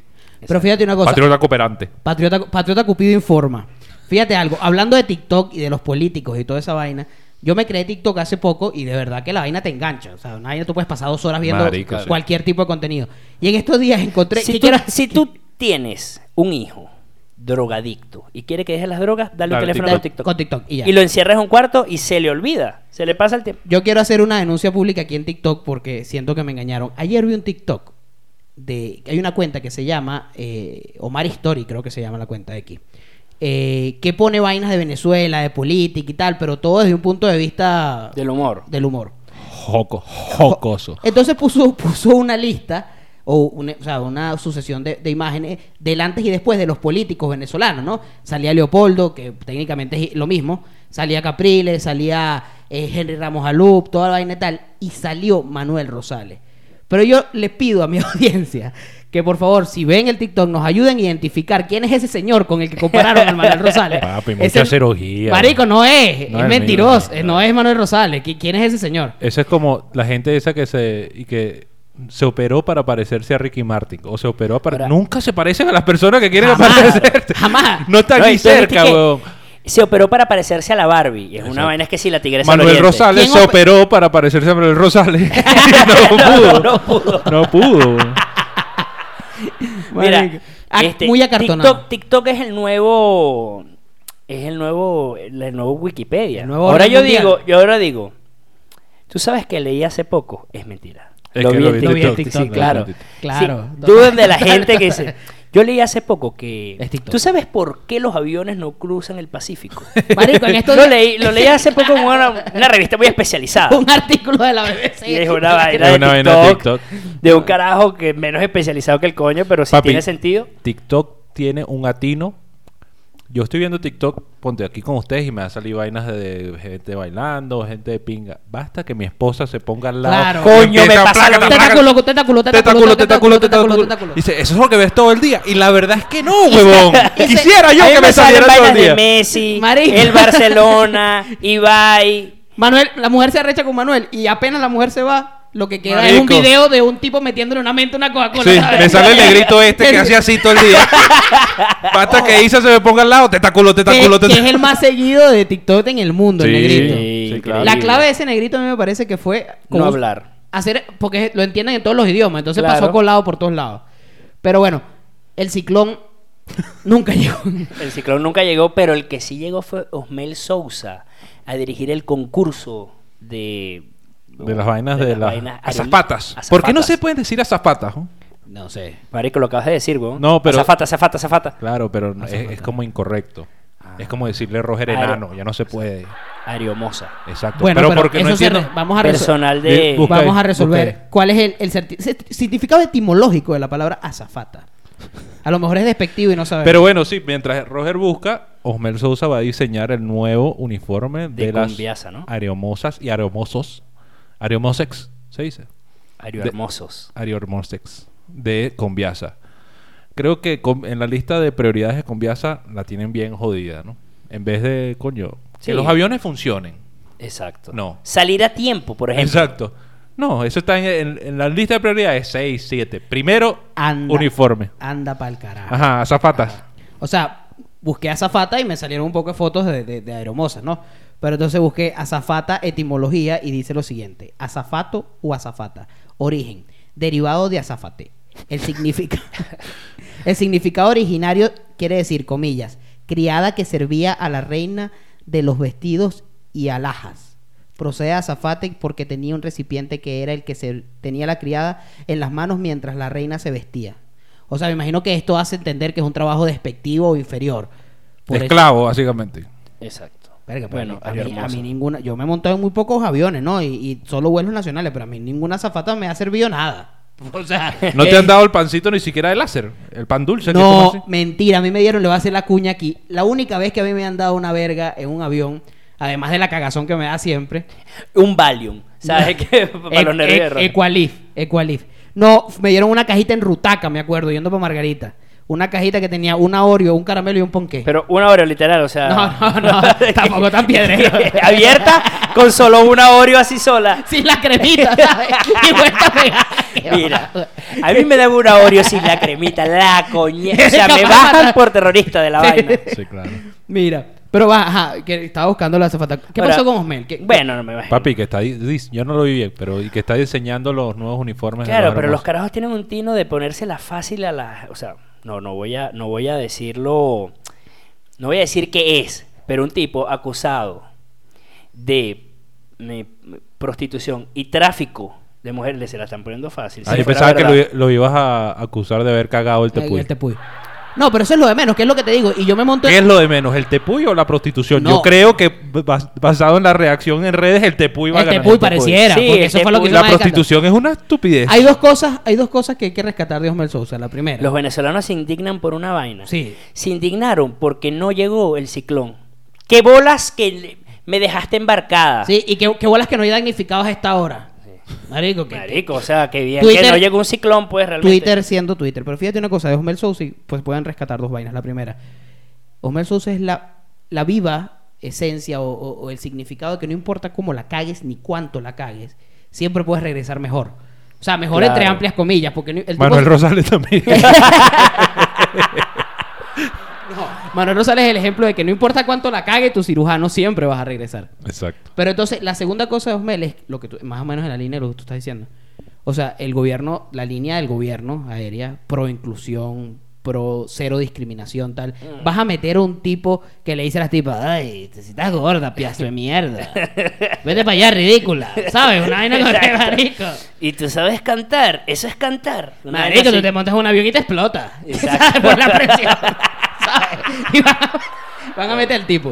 Speaker 1: Pero fíjate una cosa.
Speaker 3: Patriota cooperante.
Speaker 1: Patriota, Patriota Cupido informa. Fíjate algo, hablando de TikTok y de los políticos y toda esa vaina, yo me creé TikTok hace poco y de verdad que la vaina te engancha. O sea, una vaina tú puedes pasar dos horas viendo
Speaker 3: sí.
Speaker 1: cualquier tipo de contenido. Y en estos días encontré...
Speaker 4: Si
Speaker 1: ¿qué
Speaker 4: tú,
Speaker 1: quiero- [laughs]
Speaker 4: si tú tienes un hijo drogadicto y quiere que deje las drogas, dale un
Speaker 3: Dale
Speaker 4: teléfono
Speaker 3: TikTok.
Speaker 4: a TikTok.
Speaker 1: Con TikTok y ya.
Speaker 4: Y lo encierras en un cuarto y se le olvida. Se le pasa el tiempo.
Speaker 1: Yo quiero hacer una denuncia pública aquí en TikTok porque siento que me engañaron. Ayer vi un TikTok de... Hay una cuenta que se llama eh, Omar Story, creo que se llama la cuenta de aquí. eh, que pone vainas de Venezuela, de política y tal, pero todo desde un punto de vista
Speaker 4: Del humor.
Speaker 1: del humor.
Speaker 3: Joco, jocoso.
Speaker 1: Entonces puso, puso una lista o una, o sea, una sucesión de, de imágenes del antes y después de los políticos venezolanos, ¿no? Salía Leopoldo, que técnicamente es lo mismo, salía Capriles, salía eh, Henry Ramos Alup, toda la vaina y tal, y salió Manuel Rosales. Pero yo le pido a mi [laughs] audiencia que por favor, si ven el TikTok, nos ayuden a identificar quién es ese señor con el que compararon al Manuel Rosales. [laughs]
Speaker 3: Papi, mucha cirugía.
Speaker 1: Marico, no es,
Speaker 3: No
Speaker 1: es
Speaker 3: es
Speaker 1: mentiroso,
Speaker 3: mío.
Speaker 1: eh, no es Manuel Rosales. ¿Qui- ¿Quién es ese señor?
Speaker 3: Eso es como la gente esa que se y que se operó para parecerse a Ricky Martin o se operó para
Speaker 4: Ahora-
Speaker 3: nunca se parecen a las personas que quieren aparecerse.
Speaker 1: jamás.
Speaker 3: No están
Speaker 4: No,
Speaker 3: ni cerca, weón.
Speaker 4: Se operó para parecerse a la Barbie. Y es una vaina es que si la tigresa
Speaker 3: Manuel. Rosales
Speaker 1: ¿Quién
Speaker 3: se
Speaker 1: ope-
Speaker 3: operó para parecerse a Manuel Rosales. [laughs] [laughs] no pudo.
Speaker 4: no pudo.
Speaker 3: No [laughs] pudo.
Speaker 4: Mira.
Speaker 1: Ah,
Speaker 4: este,
Speaker 1: muy acartonado.
Speaker 4: TikTok, TikTok es el nuevo. Es el nuevo. El, nuevo Wikipedia.
Speaker 1: El nuevo
Speaker 4: ahora yo
Speaker 1: mundial.
Speaker 4: digo, yo ahora digo. Tú sabes que leí hace poco. Es mentira.
Speaker 3: Es
Speaker 4: Lo
Speaker 3: que
Speaker 4: vi
Speaker 3: lo
Speaker 4: en
Speaker 3: vi
Speaker 4: TikTok,
Speaker 3: en TikTok,
Speaker 4: sí,
Speaker 3: sí,
Speaker 4: claro.
Speaker 3: TikTok.
Speaker 1: Claro.
Speaker 4: Sí, duden de la gente que dice... [laughs] Yo leí hace poco que...
Speaker 1: TikTok.
Speaker 4: ¿Tú sabes por qué los aviones no cruzan el Pacífico?
Speaker 1: Marico, en [laughs] estos
Speaker 4: lo, leí, lo leí hace poco en una, una revista muy especializada.
Speaker 1: un artículo de la BBC.
Speaker 4: Y es una vaina [laughs]
Speaker 3: Es
Speaker 4: de
Speaker 3: una vaina de
Speaker 4: TikTok,
Speaker 3: TikTok.
Speaker 4: de un carajo que menos especializado que el coño, pero si
Speaker 3: Papi.
Speaker 4: tiene sentido.
Speaker 3: TikTok tiene un atino. Yo estoy viendo TikTok, ponte aquí con ustedes y me va a salir vainas de, de gente bailando, gente de pinga. Basta que mi esposa se ponga al lado.
Speaker 1: Claro.
Speaker 4: Coño, me pasa lo
Speaker 3: plácata,
Speaker 4: mismo.
Speaker 3: plácata,
Speaker 1: Tentáculo, tentáculo, tentáculo,
Speaker 3: Tentáculo, tentáculo, tentáculo. Dice, eso es lo que ves todo el día. Y la verdad es que no, [laughs] huevón. Quisiera yo que me saliera todo el
Speaker 4: vainas de
Speaker 3: día.
Speaker 4: Messi, el Barcelona, [laughs] Ibai.
Speaker 1: Manuel, la mujer se arrecha con Manuel y apenas la mujer se va, lo que queda es un video de un tipo metiéndole una mente a una Coca-Cola.
Speaker 3: Sí, me sale el negrito este que [laughs] hace así todo el día. Basta que Isa se me ponga al lado, tentáculo,
Speaker 1: que,
Speaker 3: tentáculo,
Speaker 1: que es el más seguido de TikTok en el mundo, el negrito.
Speaker 3: sí, claro.
Speaker 1: La clave de ese negrito a mí me parece que fue
Speaker 4: No hablar.
Speaker 1: hacer porque lo entienden en todos los idiomas, entonces
Speaker 4: Claro.
Speaker 1: pasó colado por todos lados. Pero bueno, el ciclón [laughs] nunca llegó.
Speaker 4: El ciclón nunca llegó, pero el que sí llegó fue Osmel Sousa a dirigir el concurso de...
Speaker 3: De las vainas de,
Speaker 4: las
Speaker 3: las
Speaker 4: vainas
Speaker 3: azafatas. ¿Por qué no se pueden decir azafatas? no?
Speaker 1: No sé.
Speaker 4: Marico, lo acabas de decir, weón.
Speaker 3: No, pero-
Speaker 4: Azafata, azafata, azafata.
Speaker 3: Claro, pero no- es, es como incorrecto. Es como decirle Roger
Speaker 4: Ah,
Speaker 3: Enano, ya no se puede.
Speaker 4: Aeriomosa.
Speaker 3: Exacto.
Speaker 1: Bueno,
Speaker 3: pero,
Speaker 1: pero,
Speaker 3: porque no
Speaker 1: eso se
Speaker 3: entiendo.
Speaker 1: re- vamos a resol-
Speaker 4: Personal de...
Speaker 3: busca
Speaker 1: Vamos
Speaker 3: ahí,
Speaker 1: a resolver
Speaker 3: busca
Speaker 1: cuál es el, el certi- significado etimológico de la palabra azafata. A lo mejor es despectivo y no sabemos.
Speaker 3: Pero bueno, sí, mientras Roger busca, Osmel Sousa va a diseñar el nuevo uniforme de,
Speaker 4: De
Speaker 3: las
Speaker 4: ¿no?
Speaker 3: aeromosas y aeromosos. Aeromosex, se dice.
Speaker 4: Aerohermosos.
Speaker 3: Aeromosex de Conviasa. Creo que con- en la lista de prioridades de Conviasa la tienen bien jodida, ¿no? En vez de, coño,
Speaker 4: Sí.
Speaker 3: que los aviones funcionen.
Speaker 4: Exacto.
Speaker 3: No.
Speaker 4: Salir a tiempo, por ejemplo.
Speaker 3: Exacto. No, eso está en, en- en la lista de prioridades 6, 7. Primero,
Speaker 1: Anda.
Speaker 3: uniforme.
Speaker 1: Anda pa'l carajo.
Speaker 3: Ajá, zapatas.
Speaker 1: O sea, busqué azafata y me salieron un poco de fotos de, de, de aeromosas, ¿no? Pero entonces busqué azafata etimología y dice lo siguiente: azafato o azafata. Origen: derivado de azafate. El significado, [laughs] el significado originario quiere decir, comillas, criada que servía a la reina de los vestidos y alhajas. Procede a azafate porque tenía un recipiente que era el que se tenía la criada en las manos mientras la reina se vestía. O sea, me imagino que esto hace entender que es un trabajo despectivo o inferior. Por eso-
Speaker 3: Esclavo, básicamente.
Speaker 4: Exacto.
Speaker 1: Verga, pero
Speaker 4: bueno,
Speaker 1: a, mí, a
Speaker 4: aerohermoso.
Speaker 1: mí ninguna. Yo me he montado en muy pocos aviones, ¿no? Y, y solo vuelos nacionales, pero a mí ninguna azafata me ha servido nada. [laughs] O sea.
Speaker 3: No te
Speaker 1: eh,
Speaker 3: han dado el pancito ni siquiera de láser. El pan dulce. que
Speaker 1: No,
Speaker 3: así.
Speaker 1: mentira, a mí me dieron, le voy a hacer la cuña aquí. La única vez que a mí me han dado una verga en un avión, además de la cagazón que me da siempre.
Speaker 4: Un Valium. ¿Sabes [laughs] qué? [laughs] Para los
Speaker 1: E-
Speaker 4: nervios.
Speaker 1: e-. Equalif, Equalif. No, me dieron una cajita en Rutaca, me acuerdo, yendo para Margarita. Una cajita que tenía una Oreo, un caramelo y un ponqué.
Speaker 4: Pero una Oreo literal, o sea...
Speaker 1: No, no, no, [laughs] tampoco tan piedrero. [laughs]
Speaker 4: Abierta con solo una Oreo así sola.
Speaker 1: Sin la cremita, ¿sabes? Y vuelta a pegar. [laughs]
Speaker 4: Mira, a mí me da una Oreo sin la cremita, la coña. O sea, me bajan por terrorista de la vaina.
Speaker 3: Sí, claro.
Speaker 1: Mira, pero va, ajá, que estaba buscando la azafata. ¿Qué
Speaker 4: Ahora,
Speaker 1: pasó con Osmel? ¿Qué-
Speaker 4: Bueno, no me imagino.
Speaker 3: Papi, que está yo no lo vi bien, pero que está diseñando los nuevos uniformes. de
Speaker 4: Claro, pero los carajos tienen un tino de ponérsela fácil a la... O sea, no, no voy a, no voy a decirlo... No voy a decir qué es, pero un tipo acusado de eh, prostitución y tráfico de mujeres le se la están poniendo fácil.
Speaker 3: Ah,
Speaker 4: Si
Speaker 3: yo pensaba que lo, lo ibas a acusar de haber cagado el tepuy.
Speaker 1: el tepuy. No, pero eso es lo de menos, que es lo que te digo. Y yo me monto
Speaker 3: ¿Qué es lo de menos, el tepuy o la prostitución?
Speaker 1: No.
Speaker 3: Yo creo que bas- basado en la reacción en redes, el tepuy va a
Speaker 1: El
Speaker 3: ganar.
Speaker 1: tepuy pareciera,
Speaker 4: Sí,
Speaker 1: porque
Speaker 4: el
Speaker 1: eso fue lo que
Speaker 4: tepuy.
Speaker 3: La prostitución es una estupidez.
Speaker 1: Hay dos cosas, hay dos cosas que hay que rescatar de Osmel Sousa. La primera.
Speaker 4: Los venezolanos se indignan por una vaina.
Speaker 1: Sí.
Speaker 4: Se indignaron porque no llegó el ciclón. ¿Qué bolas que le- me dejaste embarcada?
Speaker 1: Sí, y qué, qué bolas que no hay damnificados a esta hora. Marico, que
Speaker 4: Marico, o sea, que bien
Speaker 1: Twitter-
Speaker 4: que no llegó un ciclón, pues realmente.
Speaker 1: Twitter siendo Twitter. Pero fíjate una cosa, de Osmel Sousa, y, pues pueden rescatar dos vainas. La primera, Osmel Sousa es la, la viva esencia o, o- o el significado de que no importa cómo la cagues ni cuánto la cagues, siempre puedes regresar mejor. O sea, mejor
Speaker 4: Claro.
Speaker 1: entre amplias comillas, porque no- el tipo-
Speaker 3: Manuel Rosales también. [laughs] [laughs]
Speaker 1: No, Manuel Rosales es el ejemplo de que no importa cuánto la cague, tu cirujano siempre vas a regresar.
Speaker 3: Exacto.
Speaker 1: Pero entonces, la segunda cosa de Osmel es lo que tú, más o menos en la línea de lo que tú estás diciendo. O sea, el gobierno, la línea del gobierno aérea, pro inclusión, pro cero discriminación tal. Vas a meter a un tipo que le dice a las tipas, ay, te si estás gorda, piazo de mierda. Vete para allá, ridícula. ¿Sabes? Una vaina con marico.
Speaker 4: Y tú sabes cantar, eso es cantar. Una vaina
Speaker 1: Marico, tú
Speaker 4: así.
Speaker 1: te montas en un avión y te explota.
Speaker 4: Exacto.
Speaker 1: ¿Sabes? [laughs] Por la presión. [laughs] Y [laughs] van, van a meter al tipo.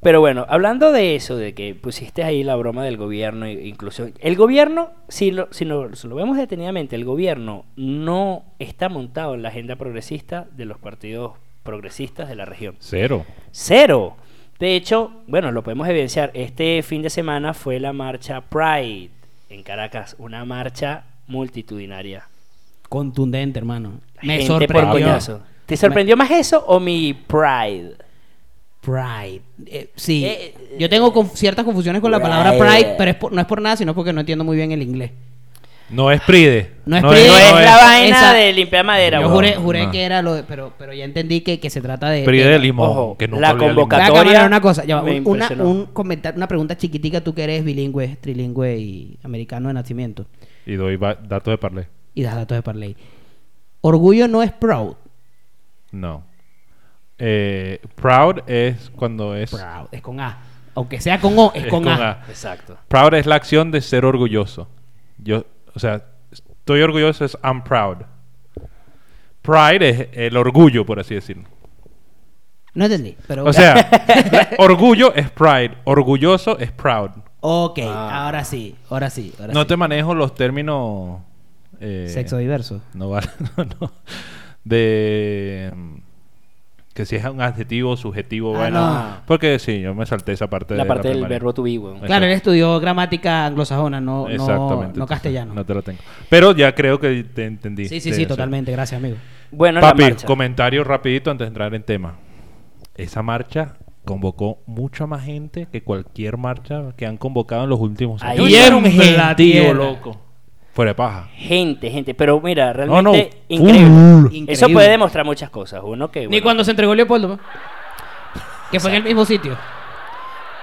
Speaker 4: Pero bueno, hablando de eso, de que pusiste ahí la broma del gobierno, e- incluso el gobierno, si lo, si lo, si lo vemos detenidamente, el gobierno no está montado en la agenda progresista de los partidos progresistas de la región.
Speaker 3: Cero.
Speaker 4: Cero. De hecho, bueno, lo podemos evidenciar. Este fin de semana fue la marcha Pride en Caracas, una marcha multitudinaria.
Speaker 1: Contundente, hermano. Me
Speaker 4: Gente
Speaker 1: sorprendió.
Speaker 4: ¿Te sorprendió más eso o mi Pride?
Speaker 1: Pride. Eh, sí.
Speaker 4: Eh,
Speaker 1: Yo tengo conf- ciertas confusiones con la palabra
Speaker 4: Pride.
Speaker 1: pero es por- no es por nada, sino porque no entiendo muy bien el inglés.
Speaker 3: No es Pride.
Speaker 1: No es
Speaker 4: No
Speaker 1: Pride.
Speaker 4: es
Speaker 1: no
Speaker 4: la
Speaker 1: es-
Speaker 4: vaina
Speaker 1: esa-
Speaker 4: de limpiar madera.
Speaker 1: Yo juré, juré
Speaker 3: No.
Speaker 1: que era lo de, pero, pero ya entendí que, que se trata de...
Speaker 3: Pride
Speaker 1: de-
Speaker 3: de limón.
Speaker 4: Ojo,
Speaker 3: que nunca
Speaker 4: la
Speaker 3: limón.
Speaker 4: Convocatoria
Speaker 1: Manuel, una cosa, ya una, un comenta- una pregunta chiquitica, tú que eres bilingüe, trilingüe y americano de nacimiento,
Speaker 3: Y doy datos de parlé.
Speaker 1: y das datos de Parley. Orgullo no es proud.
Speaker 3: No. Eh, proud es cuando es...
Speaker 1: Proud, es con A. Aunque sea con O, es,
Speaker 3: es
Speaker 1: con,
Speaker 3: con
Speaker 1: A.
Speaker 3: A.
Speaker 4: Exacto.
Speaker 3: Proud es la acción de ser orgulloso. Yo, o sea, estoy orgulloso es I'm proud. Pride es el orgullo, por así decirlo.
Speaker 1: No entendí, pero...
Speaker 3: O sea, [laughs] orgullo es pride, orgulloso es proud.
Speaker 1: ok,
Speaker 4: Ah.
Speaker 1: ahora sí, ahora sí. Ahora
Speaker 3: No
Speaker 1: sí.
Speaker 3: te manejo los términos... eh,
Speaker 1: Sexo diverso.
Speaker 3: No vale, [laughs] no, no. De... mm, Que si es un adjetivo, subjetivo,
Speaker 1: Ah,
Speaker 3: bueno.
Speaker 1: no.
Speaker 3: Porque sí, yo me salté esa parte
Speaker 4: La
Speaker 3: de
Speaker 4: parte del verbo to be.
Speaker 1: Claro, él estudió gramática anglosajona, no, no,
Speaker 3: Exactamente.
Speaker 1: no castellano.
Speaker 3: No te lo tengo. Pero ya creo que te entendí.
Speaker 1: sí, sí, sí, totalmente. Gracias, amigo.
Speaker 4: Bueno,
Speaker 3: Papi, comentario rapidito antes de entrar en tema. Esa marcha convocó mucha más gente que cualquier marcha que han convocado en los últimos
Speaker 4: Ahí
Speaker 3: años.
Speaker 1: Bien, en la
Speaker 3: gentío, loco. Fuera de paja.
Speaker 4: Gente, gente. Pero mira, realmente
Speaker 3: no.
Speaker 4: increíble.
Speaker 3: full.
Speaker 1: Increíble.
Speaker 4: Eso puede demostrar muchas cosas. Uno que.
Speaker 1: Ni
Speaker 4: bueno,
Speaker 1: cuando se entregó Leopoldo, ¿no? que fue en el mismo sitio.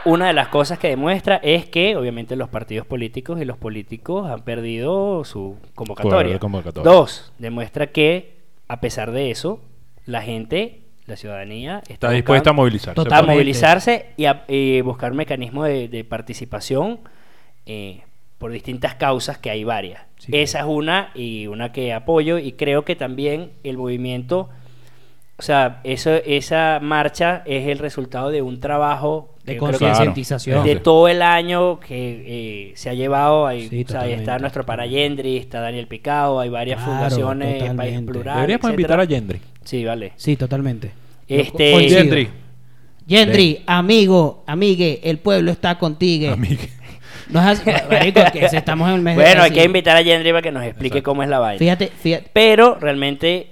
Speaker 4: Una de las cosas que demuestra es que, obviamente, los partidos políticos y los políticos han perdido su convocatoria.
Speaker 3: Poder de convocatoria.
Speaker 4: Dos, demuestra que, a pesar de eso, la gente, la ciudadanía, está,
Speaker 3: Está dispuesta a
Speaker 4: buscando-
Speaker 3: movilizarse.
Speaker 1: Total.
Speaker 4: a movilizarse y a y buscar mecanismos de, de participación eh, por distintas causas, que hay varias.
Speaker 1: Sí,
Speaker 4: Esa es una y una que apoyo y creo que también el movimiento, o sea, eso, esa marcha es el resultado de un trabajo
Speaker 1: De concientización.
Speaker 4: de todo el año que eh, se ha llevado ahí,
Speaker 1: Sí,
Speaker 4: o sea, ahí está nuestro Parayendri, está Daniel Picado, hay varias
Speaker 1: Claro,
Speaker 4: fundaciones, País
Speaker 1: totalmente.
Speaker 4: Plural,
Speaker 3: Deberíamos
Speaker 4: etcétera.
Speaker 3: invitar a Yendri.
Speaker 4: Sí, vale.
Speaker 1: Sí, totalmente.
Speaker 4: Este-.
Speaker 3: Yendri.
Speaker 1: Yendri, amigo, amigue, el pueblo está contigo.
Speaker 3: Amigo.
Speaker 1: No es así, marico, que estamos en el mes de
Speaker 4: Bueno, hay que invitar a Yendri para que nos explique
Speaker 3: Exacto.
Speaker 4: cómo es la vaina.
Speaker 1: Fíjate, fíjate.
Speaker 4: Pero realmente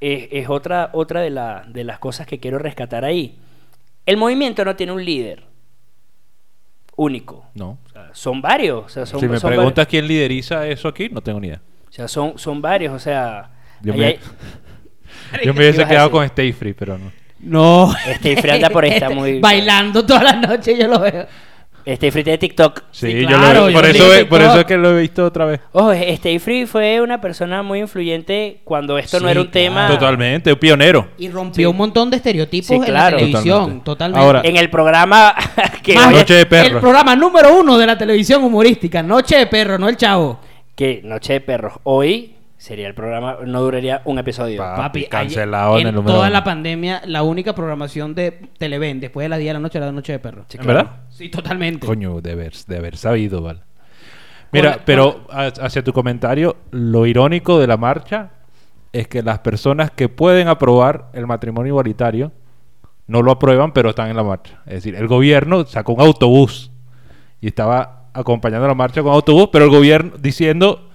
Speaker 4: es, es otra, otra de, la- de las cosas que quiero rescatar ahí. El movimiento no tiene un líder único.
Speaker 3: No.
Speaker 4: O sea, son varios. O sea, son,
Speaker 3: si me
Speaker 4: son
Speaker 3: preguntas
Speaker 4: varios.
Speaker 3: quién lideriza eso aquí, no tengo ni idea.
Speaker 4: O sea, son, son varios. O sea,
Speaker 3: Yo
Speaker 4: ahí
Speaker 3: me,
Speaker 4: hay- [laughs]
Speaker 3: yo me
Speaker 4: ¿Qué
Speaker 3: hubiese
Speaker 4: a
Speaker 3: quedado
Speaker 4: decir?
Speaker 3: con Stay Free, pero no.
Speaker 1: No.
Speaker 4: Este Ifri anda por ahí, está [laughs] muy-
Speaker 1: Bailando toda la noche, yo lo veo.
Speaker 4: Este Free de TikTok.
Speaker 3: Sí,
Speaker 1: Sí,
Speaker 3: yo
Speaker 1: claro,
Speaker 3: lo, por, eso,
Speaker 1: en
Speaker 3: por eso es que lo he visto otra vez.
Speaker 4: Ojo, Stay Free fue una persona muy influyente cuando esto no era un
Speaker 1: claro.
Speaker 4: tema.
Speaker 3: Totalmente, un pionero.
Speaker 1: Y rompió
Speaker 4: Sí.
Speaker 1: un montón de estereotipos
Speaker 4: Sí,
Speaker 1: en la
Speaker 4: claro.
Speaker 1: televisión.
Speaker 3: Totalmente.
Speaker 1: Totalmente.
Speaker 3: Ahora-
Speaker 4: En el programa [laughs] que,
Speaker 1: Más-
Speaker 3: Noche de
Speaker 1: El
Speaker 3: perros.
Speaker 1: programa número uno de la televisión humorística. Noche de perro, no el chavo.
Speaker 4: que Noche de Perros hoy sería el programa, no duraría un episodio.
Speaker 3: Pa-
Speaker 1: Papi,
Speaker 3: cancelado
Speaker 1: ayer-
Speaker 3: en el
Speaker 1: en
Speaker 3: número
Speaker 1: toda
Speaker 3: uno.
Speaker 1: la pandemia, la única programación de Televen después de las 10 de la noche era la noche de perro.
Speaker 4: Sí,
Speaker 3: ¿En
Speaker 4: claro.
Speaker 3: verdad?
Speaker 1: Sí, totalmente.
Speaker 3: Coño, de haber, de haber sabido, ¿vale? Mira, pero ha- hacia tu comentario, lo irónico de la marcha es que las personas que pueden aprobar el matrimonio igualitario no lo aprueban, pero están en la marcha. Es decir, el gobierno sacó un autobús y estaba acompañando la marcha con autobús, pero el gobierno diciendo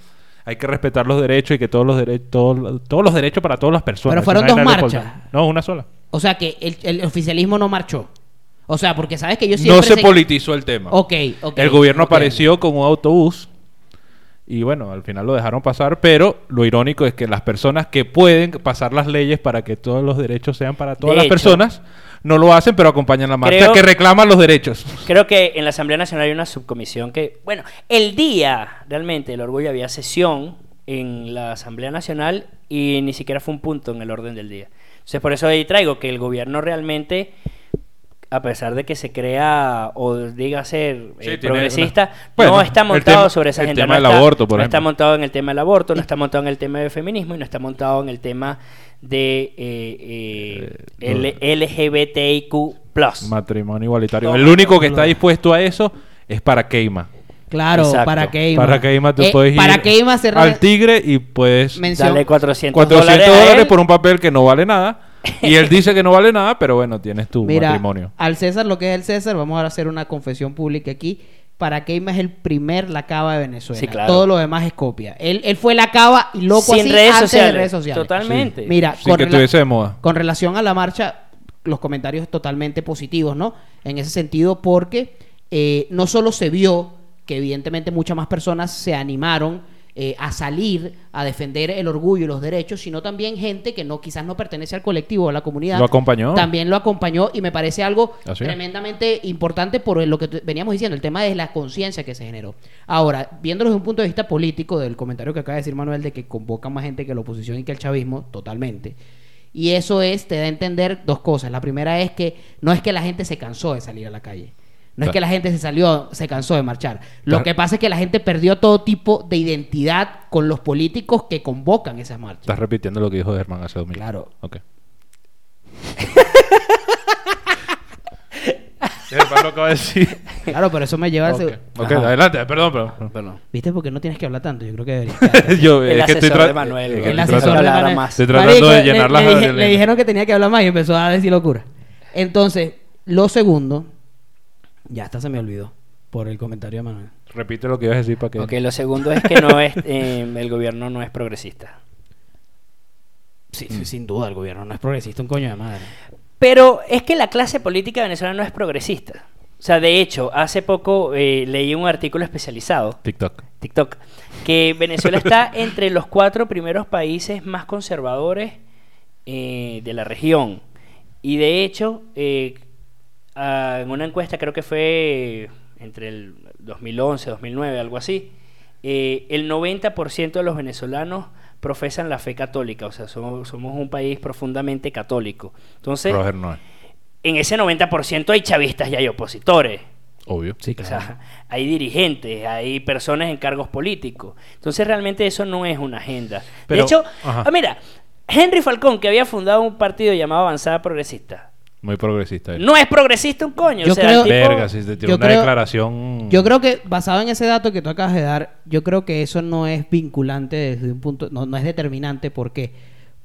Speaker 3: hay que respetar los derechos y que todos los derechos todos, todos los derechos para todas las personas.
Speaker 1: Pero fueron dos marchas.
Speaker 3: No, una sola.
Speaker 1: O sea que el, el oficialismo no marchó. O sea, porque sabes que yo
Speaker 3: No
Speaker 1: siempre...
Speaker 3: se
Speaker 1: sé-
Speaker 3: politizó el tema.
Speaker 1: Ok, ok.
Speaker 3: el gobierno apareció con un autobús y bueno, al final lo dejaron pasar, pero lo irónico es que las personas que pueden pasar las leyes para que todos los derechos sean para todas
Speaker 4: De
Speaker 3: las
Speaker 4: hecho.
Speaker 3: personas, no lo hacen, pero acompañan la marcha
Speaker 4: Creo-
Speaker 3: que reclaman los derechos.
Speaker 4: Creo que en la Asamblea Nacional hay una subcomisión que, bueno, el día realmente del orgullo había sesión en la Asamblea Nacional y ni siquiera fue un punto en el orden del día. Entonces, por eso ahí traigo que el gobierno realmente, a pesar de que se crea o diga ser eh,
Speaker 3: Sí,
Speaker 4: progresista,
Speaker 3: una- Bueno,
Speaker 4: no está montado
Speaker 3: tema-
Speaker 4: sobre esa
Speaker 3: el
Speaker 4: agenda.
Speaker 3: tema
Speaker 4: no
Speaker 3: del
Speaker 4: está,
Speaker 3: aborto, por
Speaker 4: no está montado en el tema del aborto, no está montado en el tema del feminismo y no está montado en el tema de eh, eh, L- LGBTIQ+.
Speaker 3: Matrimonio igualitario.
Speaker 4: No,
Speaker 3: el único que
Speaker 1: no.
Speaker 3: está dispuesto a eso es para Keima.
Speaker 1: Claro,
Speaker 4: Exacto.
Speaker 1: para Keima.
Speaker 3: Para Keima tú
Speaker 1: Eh,
Speaker 3: puedes ir
Speaker 1: para Keima
Speaker 3: al tigre y puedes
Speaker 1: mención-
Speaker 4: Dale 400,
Speaker 3: 400
Speaker 4: dólares,
Speaker 3: por un papel que no vale nada. Y él dice que no vale nada, pero bueno, tienes tu
Speaker 1: Mira,
Speaker 3: matrimonio.
Speaker 1: al César lo que es el César, vamos a hacer una confesión pública aquí. Para Keima es el primer Lacaba de Venezuela.
Speaker 4: Sí, claro.
Speaker 1: Todo lo demás es copia. Él, él fue Lacaba y loco
Speaker 4: Sin
Speaker 1: así
Speaker 4: redes
Speaker 1: antes
Speaker 4: sociales.
Speaker 1: de redes sociales.
Speaker 4: Totalmente.
Speaker 1: Mira,
Speaker 3: Sin que
Speaker 1: rela-
Speaker 3: estuviese de moda.
Speaker 1: con relación a la marcha, los comentarios totalmente positivos, ¿no? En ese sentido, porque eh, no solo se vio que evidentemente muchas más personas se animaron eh, a salir a defender el orgullo y los derechos, sino también gente que no quizás no pertenece al colectivo o a la comunidad.
Speaker 3: Lo acompañó.
Speaker 1: También lo acompañó y me parece algo tremendamente importante por lo que veníamos diciendo, el tema de la conciencia que se generó. Ahora, viéndolo desde un punto de vista político, del comentario que acaba de decir Manuel de que convoca más gente que la oposición y que el chavismo, totalmente. Y eso es, te da a entender dos cosas. La primera es que no es que la gente se cansó de salir a la calle. No es que la gente se salió, se cansó de marchar. Lo que pasa es que la gente perdió todo tipo de identidad con los políticos que convocan esas marchas.
Speaker 3: Estás repitiendo lo que dijo Germán hace dos minutos.
Speaker 1: Claro.
Speaker 3: Ok. Germán lo acaba de decir.
Speaker 1: Claro, pero eso me lleva al...
Speaker 3: Ok,
Speaker 1: seg-
Speaker 3: ok,
Speaker 1: Ajá.
Speaker 3: adelante, perdón, perdón.
Speaker 4: Perdón.
Speaker 1: ¿Viste? Porque no tienes que hablar tanto. Yo creo que deberías. [laughs]
Speaker 3: Yo,
Speaker 4: El
Speaker 3: es que estoy
Speaker 4: asesor
Speaker 3: tra-
Speaker 4: de Manuel.
Speaker 1: El asesor de Manuel.
Speaker 4: más.
Speaker 3: Estoy tratando
Speaker 1: Marico,
Speaker 3: de
Speaker 1: le-
Speaker 3: llenar
Speaker 1: le,
Speaker 3: las
Speaker 1: dije- le dijeron que tenía que hablar más y empezó a decir locura. Entonces, lo segundo, ya hasta se me olvidó por el comentario de Manuel.
Speaker 3: Repite lo que ibas a decir para que...
Speaker 4: Ok, lo segundo es que no es eh, el gobierno no es progresista.
Speaker 1: Sí, sí, sin duda, el gobierno no es progresista, un coño de madre.
Speaker 4: Pero es que la clase política venezolana no es progresista. O sea, de hecho, hace poco eh, leí un artículo especializado,
Speaker 3: TikTok.
Speaker 4: TikTok, que Venezuela está [laughs] entre los cuatro primeros países más conservadores eh, de la región. Y de hecho, eh, ah, en una encuesta, creo que fue entre el 2011, 2009, algo así, eh, el 90% de los venezolanos profesan la fe católica, o sea, somos, somos un país profundamente católico. Entonces,
Speaker 3: Roger no es.
Speaker 4: en ese 90% hay chavistas y hay opositores.
Speaker 3: Obvio.
Speaker 1: Sí,
Speaker 4: O sea, hay dirigentes, hay personas en cargos políticos. Entonces realmente eso no es una agenda.
Speaker 3: Pero-
Speaker 4: de hecho, ah, mira, Henry Falcón, que había fundado un partido llamado Avanzada Progresista,
Speaker 3: Muy progresista. él.
Speaker 4: no es progresista un coño.
Speaker 1: Yo
Speaker 4: o sea,
Speaker 1: creo-
Speaker 4: tipo-
Speaker 3: Verga, si te
Speaker 1: yo
Speaker 3: una
Speaker 1: creo-
Speaker 3: declaración...
Speaker 1: Yo creo que basado en ese dato que tú acabas de dar, yo creo que eso no es vinculante desde un punto, no, no es determinante. ¿Por qué?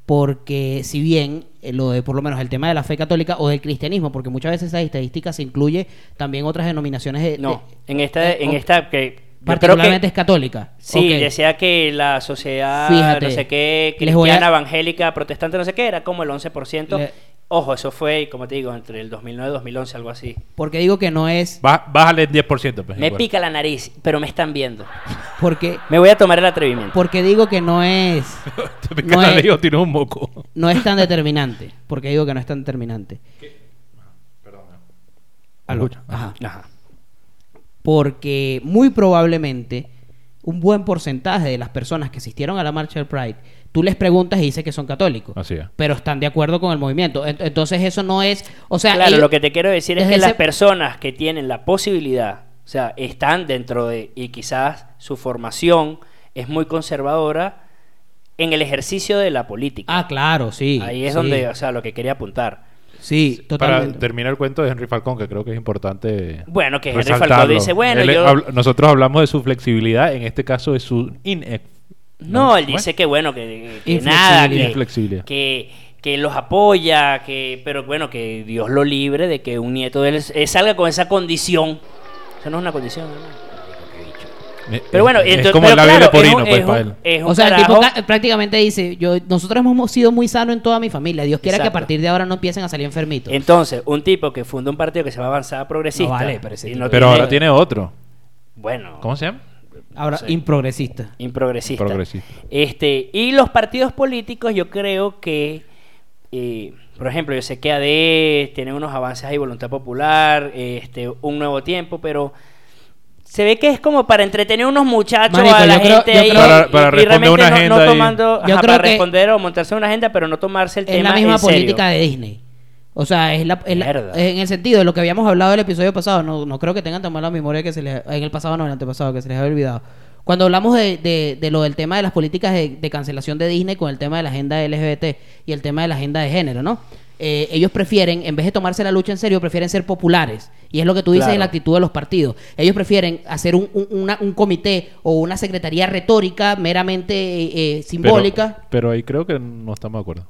Speaker 1: Porque si bien eh, lo de por lo menos el tema de la fe católica o del cristianismo, porque muchas veces esa estadística se incluye también otras denominaciones de,
Speaker 4: No,
Speaker 1: de-
Speaker 4: en esta,
Speaker 1: eh,
Speaker 4: en
Speaker 1: o-
Speaker 4: esta que yo creo
Speaker 1: particularmente
Speaker 4: que
Speaker 1: es católica.
Speaker 4: sí
Speaker 1: Ok.
Speaker 4: decía que la sociedad
Speaker 1: Fíjate,
Speaker 4: no sé qué
Speaker 1: a-
Speaker 4: cristiana evangélica protestante no sé qué era como el 11%.
Speaker 1: Le-
Speaker 4: Ojo, eso fue, como te digo, entre el 2009 y 2011 algo así.
Speaker 1: Porque digo que no es
Speaker 3: Bá- Bájale el 10%. Pues,
Speaker 4: Me
Speaker 3: igual.
Speaker 4: pica la nariz, pero me están viendo.
Speaker 1: porque
Speaker 4: Me voy a tomar el atrevimiento.
Speaker 1: porque digo que no es [laughs]
Speaker 3: Te pica
Speaker 1: no
Speaker 3: la
Speaker 1: es-
Speaker 3: nariz o tienes un moco.
Speaker 1: no es tan determinante. Porque digo que no es tan determinante. Aló.
Speaker 3: Escucha.
Speaker 1: Ajá.
Speaker 4: Ajá.
Speaker 1: porque muy probablemente un buen porcentaje de las personas que asistieron a la marcha del Pride, tú les preguntas y dices que son católicos,
Speaker 3: Así es.
Speaker 1: pero están de acuerdo con el movimiento. Ent- Entonces eso no es, o sea,
Speaker 4: Claro,
Speaker 1: ellos-
Speaker 4: lo que te quiero decir es que las personas que tienen la posibilidad, o sea, están dentro de, y quizás su formación es muy conservadora en el ejercicio de la política.
Speaker 1: Ah, claro, sí.
Speaker 4: Ahí es
Speaker 1: sí.
Speaker 4: donde, o sea, lo que quería apuntar.
Speaker 1: Sí,
Speaker 3: Para
Speaker 1: totalmente.
Speaker 3: terminar el cuento de Henry Falcón, que creo que es importante.
Speaker 4: Bueno, que Henry
Speaker 3: resaltarlo.
Speaker 4: Falcón dice, bueno,
Speaker 3: Él-
Speaker 4: yo-
Speaker 3: habl- nosotros hablamos de su flexibilidad, en este caso de su inex.
Speaker 4: No, él
Speaker 3: ¿Cómo
Speaker 4: dice que bueno, que, nada, que, que, que los apoya, que pero bueno, que Dios lo libre de que un nieto de él eh, salga con esa condición. Eso no es una condición.
Speaker 3: Eh,
Speaker 4: Pero bueno,
Speaker 3: es,
Speaker 4: entonces-
Speaker 3: como labio
Speaker 4: claro,
Speaker 3: leporino,
Speaker 4: es un-
Speaker 3: pues,
Speaker 4: es
Speaker 3: para él.
Speaker 4: es un
Speaker 1: o sea, el tipo prácticamente dice, yo nosotros hemos sido muy sanos en toda mi familia. Dios quiera que a partir de ahora no empiecen a salir enfermitos.
Speaker 4: Entonces, un tipo que funda un partido que se llama Avanzada Progresista.
Speaker 1: No vale, pero ese
Speaker 4: y
Speaker 1: tipo-
Speaker 3: Pero ahora tiene otro.
Speaker 4: Bueno,
Speaker 3: ¿Cómo se llama?
Speaker 1: Ahora,
Speaker 4: sí.
Speaker 1: improgresista.
Speaker 4: improgresista.
Speaker 3: Progresista.
Speaker 4: Este, y los partidos políticos, yo creo que, eh, por ejemplo, yo sé que AD tiene unos avances ahí, Voluntad Popular, este, un nuevo tiempo, pero se ve que es como para entretener a unos muchachos
Speaker 1: Marico,
Speaker 4: a la
Speaker 1: creo-
Speaker 4: gente ahí
Speaker 3: Para- para
Speaker 4: y-
Speaker 3: responder
Speaker 4: realmente
Speaker 3: una
Speaker 4: no-
Speaker 3: agenda
Speaker 4: no, tomando ajá, para
Speaker 1: que-
Speaker 4: responder o montarse una agenda pero no tomarse el
Speaker 1: es
Speaker 4: tema
Speaker 1: la misma
Speaker 4: en serio.
Speaker 1: política de Disney. O sea, es, la, es la- es en el sentido de lo que habíamos hablado del episodio pasado. No, no creo que tengan tan mala memoria que se les... En el pasado, no, en el antepasado, que se les había olvidado. Cuando hablamos de, de- de lo del tema de las políticas de, de cancelación de Disney con el tema de la agenda LGBT y el tema de la agenda de género, ¿no? Eh, ellos prefieren, en vez de tomarse la lucha en serio, prefieren ser populares. Y es lo que tú dices
Speaker 4: Claro.
Speaker 1: en la actitud de los partidos. Ellos prefieren hacer un, un- una- un comité o una secretaría retórica meramente eh, eh, simbólica.
Speaker 3: Pero, pero ahí creo que no estamos de acuerdo.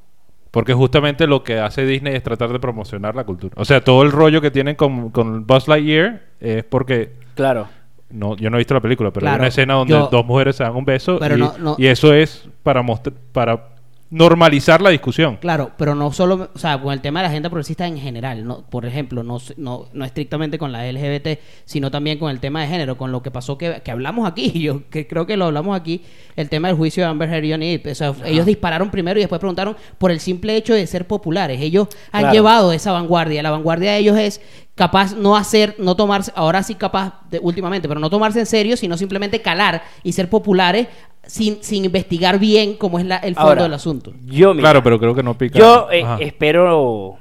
Speaker 3: Porque justamente lo que hace Disney es tratar de promocionar la cultura. O sea, todo el rollo que tienen con, con Buzz Lightyear es porque...
Speaker 4: Claro.
Speaker 3: No, yo no he visto la película, pero hay una escena donde
Speaker 1: yo-
Speaker 3: dos mujeres se dan un beso
Speaker 1: Pero
Speaker 3: y,
Speaker 1: no- no-
Speaker 3: y eso es para mostrar, para normalizar la discusión.
Speaker 1: Claro, pero no solo, o sea, con el tema de la agenda progresista en general, no, por ejemplo, no, no, no estrictamente con la LGBT, sino también con el tema de género, con lo que pasó que, que hablamos aquí, [laughs] yo que creo que lo hablamos aquí, el tema del juicio de Amber Heard y Johnny Depp. O sea, ellos dispararon primero y después preguntaron por el simple hecho de ser populares. Ellos han
Speaker 4: Claro.
Speaker 1: llevado esa vanguardia. La vanguardia de ellos es capaz no hacer, no tomarse, ahora sí capaz de- últimamente, pero no tomarse en serio, sino simplemente calar y ser populares sin, sin investigar bien cómo es la- el fondo
Speaker 4: Ahora,
Speaker 1: del asunto.
Speaker 4: Yo, mira,
Speaker 3: Claro, pero creo que no pica.
Speaker 4: Yo eh, espero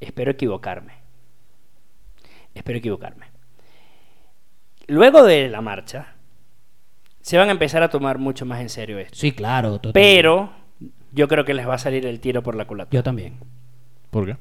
Speaker 4: espero equivocarme. Espero equivocarme. Luego de la marcha se van a empezar a tomar mucho más en serio esto.
Speaker 1: Sí, claro. totalmente.
Speaker 4: Pero yo creo que les va a salir el tiro por la culata.
Speaker 1: Yo también.
Speaker 3: ¿Por qué?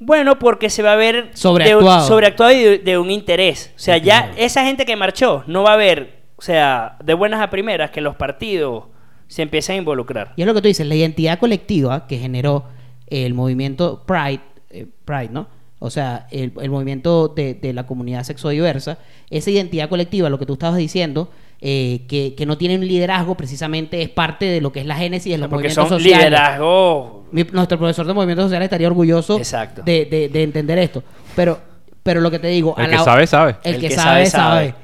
Speaker 4: Bueno, porque se va a ver
Speaker 1: Sobreactuado.
Speaker 4: de, sobreactuado y de, de un interés. O sea,
Speaker 1: Sí,
Speaker 4: ya
Speaker 1: claro.
Speaker 4: esa gente que marchó no va a ver, o sea, de buenas a primeras que los partidos se empiecen a involucrar.
Speaker 1: Y es lo que tú dices, la identidad colectiva que generó el movimiento Pride, eh, Pride, ¿no? O sea, el, el movimiento de, de la comunidad sexodiversa, esa identidad colectiva, lo que tú estabas diciendo, eh, que, que no tiene un liderazgo, precisamente es parte de lo que es la génesis de los
Speaker 4: Porque
Speaker 1: movimientos
Speaker 4: son
Speaker 1: sociales.
Speaker 4: liderazgos.
Speaker 1: Mi- nuestro profesor de movimientos sociales estaría orgulloso
Speaker 4: Exacto.
Speaker 1: de, de- de entender esto. Pero, pero lo que te digo... a
Speaker 3: El que
Speaker 1: la-
Speaker 3: sabe, sabe.
Speaker 1: El, que, sabe, sabe,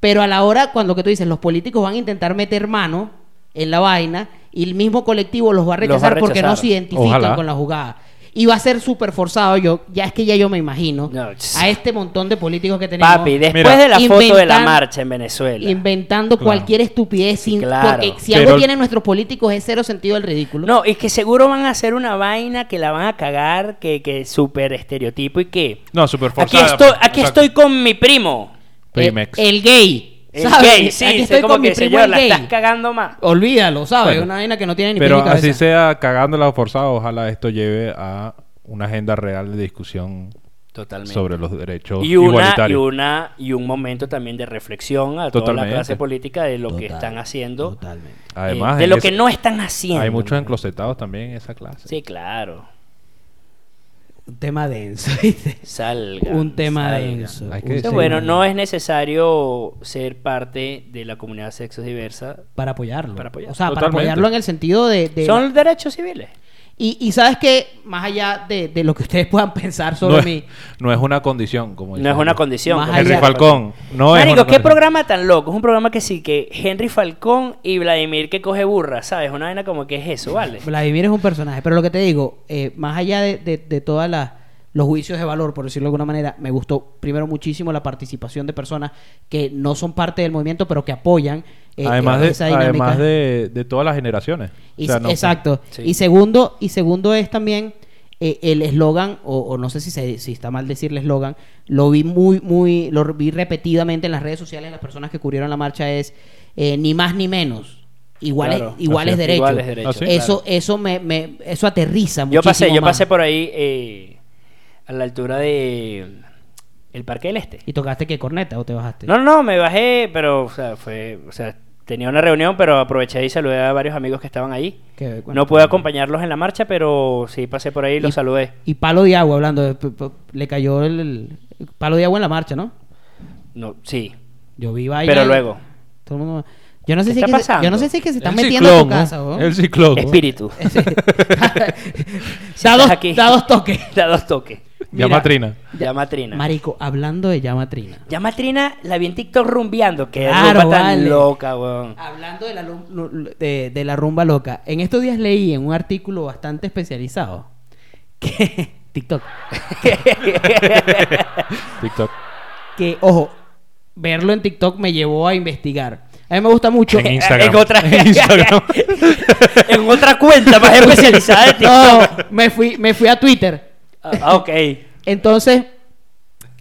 Speaker 1: Pero a la hora, cuando que tú dices, los políticos van a intentar meter mano en la vaina y el mismo colectivo los va a
Speaker 4: Los va a
Speaker 1: rechazar porque no se identifican
Speaker 3: Ojalá.
Speaker 1: con la jugada. Y va a ser súper forzado, yo, ya es que ya yo me imagino,
Speaker 4: No,
Speaker 1: a este montón de políticos que tenemos
Speaker 4: Papi, después
Speaker 3: Mira,
Speaker 4: de la foto de la marcha en Venezuela.
Speaker 1: inventando
Speaker 3: Claro.
Speaker 1: cualquier estupidez sin
Speaker 4: Claro.
Speaker 1: porque si
Speaker 3: Pero-
Speaker 1: algo tienen nuestros políticos es cero sentido del ridículo.
Speaker 4: No, y que seguro van a hacer una vaina que la van a cagar, que, que súper estereotipo y que...
Speaker 3: No, súper
Speaker 4: Aquí
Speaker 3: forzada.
Speaker 4: estoy,
Speaker 3: pues,
Speaker 4: aquí
Speaker 3: exacto.
Speaker 4: estoy con mi primo.
Speaker 3: Primex.
Speaker 1: El, el gay.
Speaker 4: El
Speaker 1: ¿sabes?
Speaker 4: gay, sí,
Speaker 1: Aquí estoy
Speaker 4: como
Speaker 1: con mi
Speaker 4: que
Speaker 1: primo
Speaker 4: señor, la
Speaker 1: gay.
Speaker 4: estás cagando más.
Speaker 1: Olvídalo, ¿sabes?
Speaker 3: Bueno,
Speaker 1: una vaina que no tiene ni
Speaker 3: Pero
Speaker 1: pies ni cabeza.
Speaker 3: así sea cagándola o forzada, ojalá esto lleve a una agenda real de discusión
Speaker 4: Totalmente.
Speaker 3: sobre los derechos
Speaker 4: y una, y
Speaker 3: igualitarios.
Speaker 4: una y un momento también de reflexión a toda la
Speaker 3: Totalmente.
Speaker 4: clase política de lo que
Speaker 1: Total,
Speaker 4: están haciendo
Speaker 1: Totalmente.
Speaker 4: eh,
Speaker 3: Además,
Speaker 4: de
Speaker 3: en
Speaker 4: lo
Speaker 3: ese-
Speaker 4: que no están haciendo
Speaker 3: Hay muchos enclosetados también en esa clase.
Speaker 4: sí claro
Speaker 1: Un tema denso, [laughs] ¿viste?
Speaker 4: salga
Speaker 1: Un tema
Speaker 4: salgan.
Speaker 1: denso.
Speaker 3: Hay que
Speaker 1: un
Speaker 3: decir-
Speaker 1: tema
Speaker 4: bueno no es necesario ser parte de la comunidad sexo diversa
Speaker 1: Para apoyarlo.
Speaker 4: Para apoyarlo.
Speaker 1: O sea, para apoyarlo en el sentido de... de-
Speaker 4: son derechos civiles
Speaker 1: Y, y sabes que, más allá de, de lo que ustedes puedan pensar sobre
Speaker 3: no, es,
Speaker 1: mí,
Speaker 3: no es una condición, como
Speaker 4: no es una condición
Speaker 1: Más
Speaker 3: Henry
Speaker 1: allá-
Speaker 3: Falcón. No es una
Speaker 4: qué
Speaker 3: condición.
Speaker 4: programa tan loco. Es un programa que sí, que Henry Falcón y Vladimir que coge burra, ¿sabes? Una vaina como que es eso, ¿vale?
Speaker 1: Vladimir es un personaje. Pero lo que te digo, eh, más allá de, de, de todas las los juicios de valor, por decirlo de alguna manera, me gustó primero muchísimo la participación de personas que no son parte del movimiento, pero que apoyan eh,
Speaker 3: además
Speaker 1: eh,
Speaker 3: de,
Speaker 1: esa dinámica.
Speaker 3: además de, de todas las generaciones.
Speaker 1: Y-
Speaker 3: O sea, no-
Speaker 1: exacto.
Speaker 4: Sí.
Speaker 1: Y segundo, y segundo es también eh, el eslogan, o, o no sé si, se- si está mal decirle eslogan, lo vi muy, muy, lo vi repetidamente en las redes sociales, las personas que cubrieron la marcha es eh, ni más ni menos. Iguales,
Speaker 4: Claro.
Speaker 1: iguales
Speaker 3: es.
Speaker 1: derechos.
Speaker 4: Iguales derechos,
Speaker 3: Ah, ¿sí?
Speaker 1: Eso, eso me, me- eso aterriza
Speaker 4: Yo
Speaker 1: muchísimo
Speaker 4: pasé, yo
Speaker 1: más.
Speaker 4: pasé por ahí eh, a la altura de el Parque del Este.
Speaker 1: ¿Y tocaste qué corneta o te bajaste?
Speaker 4: No, no, me bajé, pero o sea, fue, o sea, tenía una reunión, pero aproveché y saludé a varios amigos que estaban ahí. No pude acompañarlos en la marcha, pero sí pasé por ahí y los saludé.
Speaker 1: Y palo de agua, hablando, de- le cayó el, el palo de agua en la marcha, ¿no?
Speaker 4: No, sí.
Speaker 1: Yo vi vaina
Speaker 4: Pero luego,
Speaker 1: Todo el mundo... Yo no sé
Speaker 4: ¿Qué
Speaker 1: si es que se- yo no sé si es que se están
Speaker 3: El
Speaker 1: metiendo a tu casa,
Speaker 3: ¿no?
Speaker 1: weón.
Speaker 3: El ciclón. ¿no?
Speaker 4: espíritu. [laughs] [laughs] [laughs]
Speaker 1: da, dos,
Speaker 4: aquí.
Speaker 1: da dos toques.
Speaker 4: Da dos toques.
Speaker 3: Llama Trina.
Speaker 4: Llama Trina.
Speaker 1: Marico, hablando de llama Trina.
Speaker 4: Llama a Trina, la vi en TikTok rumbeando. Que
Speaker 1: Claro,
Speaker 4: rumba tan
Speaker 1: vale.
Speaker 4: loca, weón.
Speaker 1: Hablando de la, lum- lu- de, de la rumba loca. En estos días leí en un artículo bastante especializado que... [laughs] TikTok. [laughs]
Speaker 3: TikTok.
Speaker 1: Que, ojo, verlo en TikTok me llevó a investigar. A mí me gusta mucho.
Speaker 3: En Instagram.
Speaker 4: En otra, [laughs]
Speaker 3: En Instagram.
Speaker 4: en otra cuenta más especializada de TikTok.
Speaker 1: No, me fui, me fui a Twitter.
Speaker 4: Ah, ok.
Speaker 1: Entonces,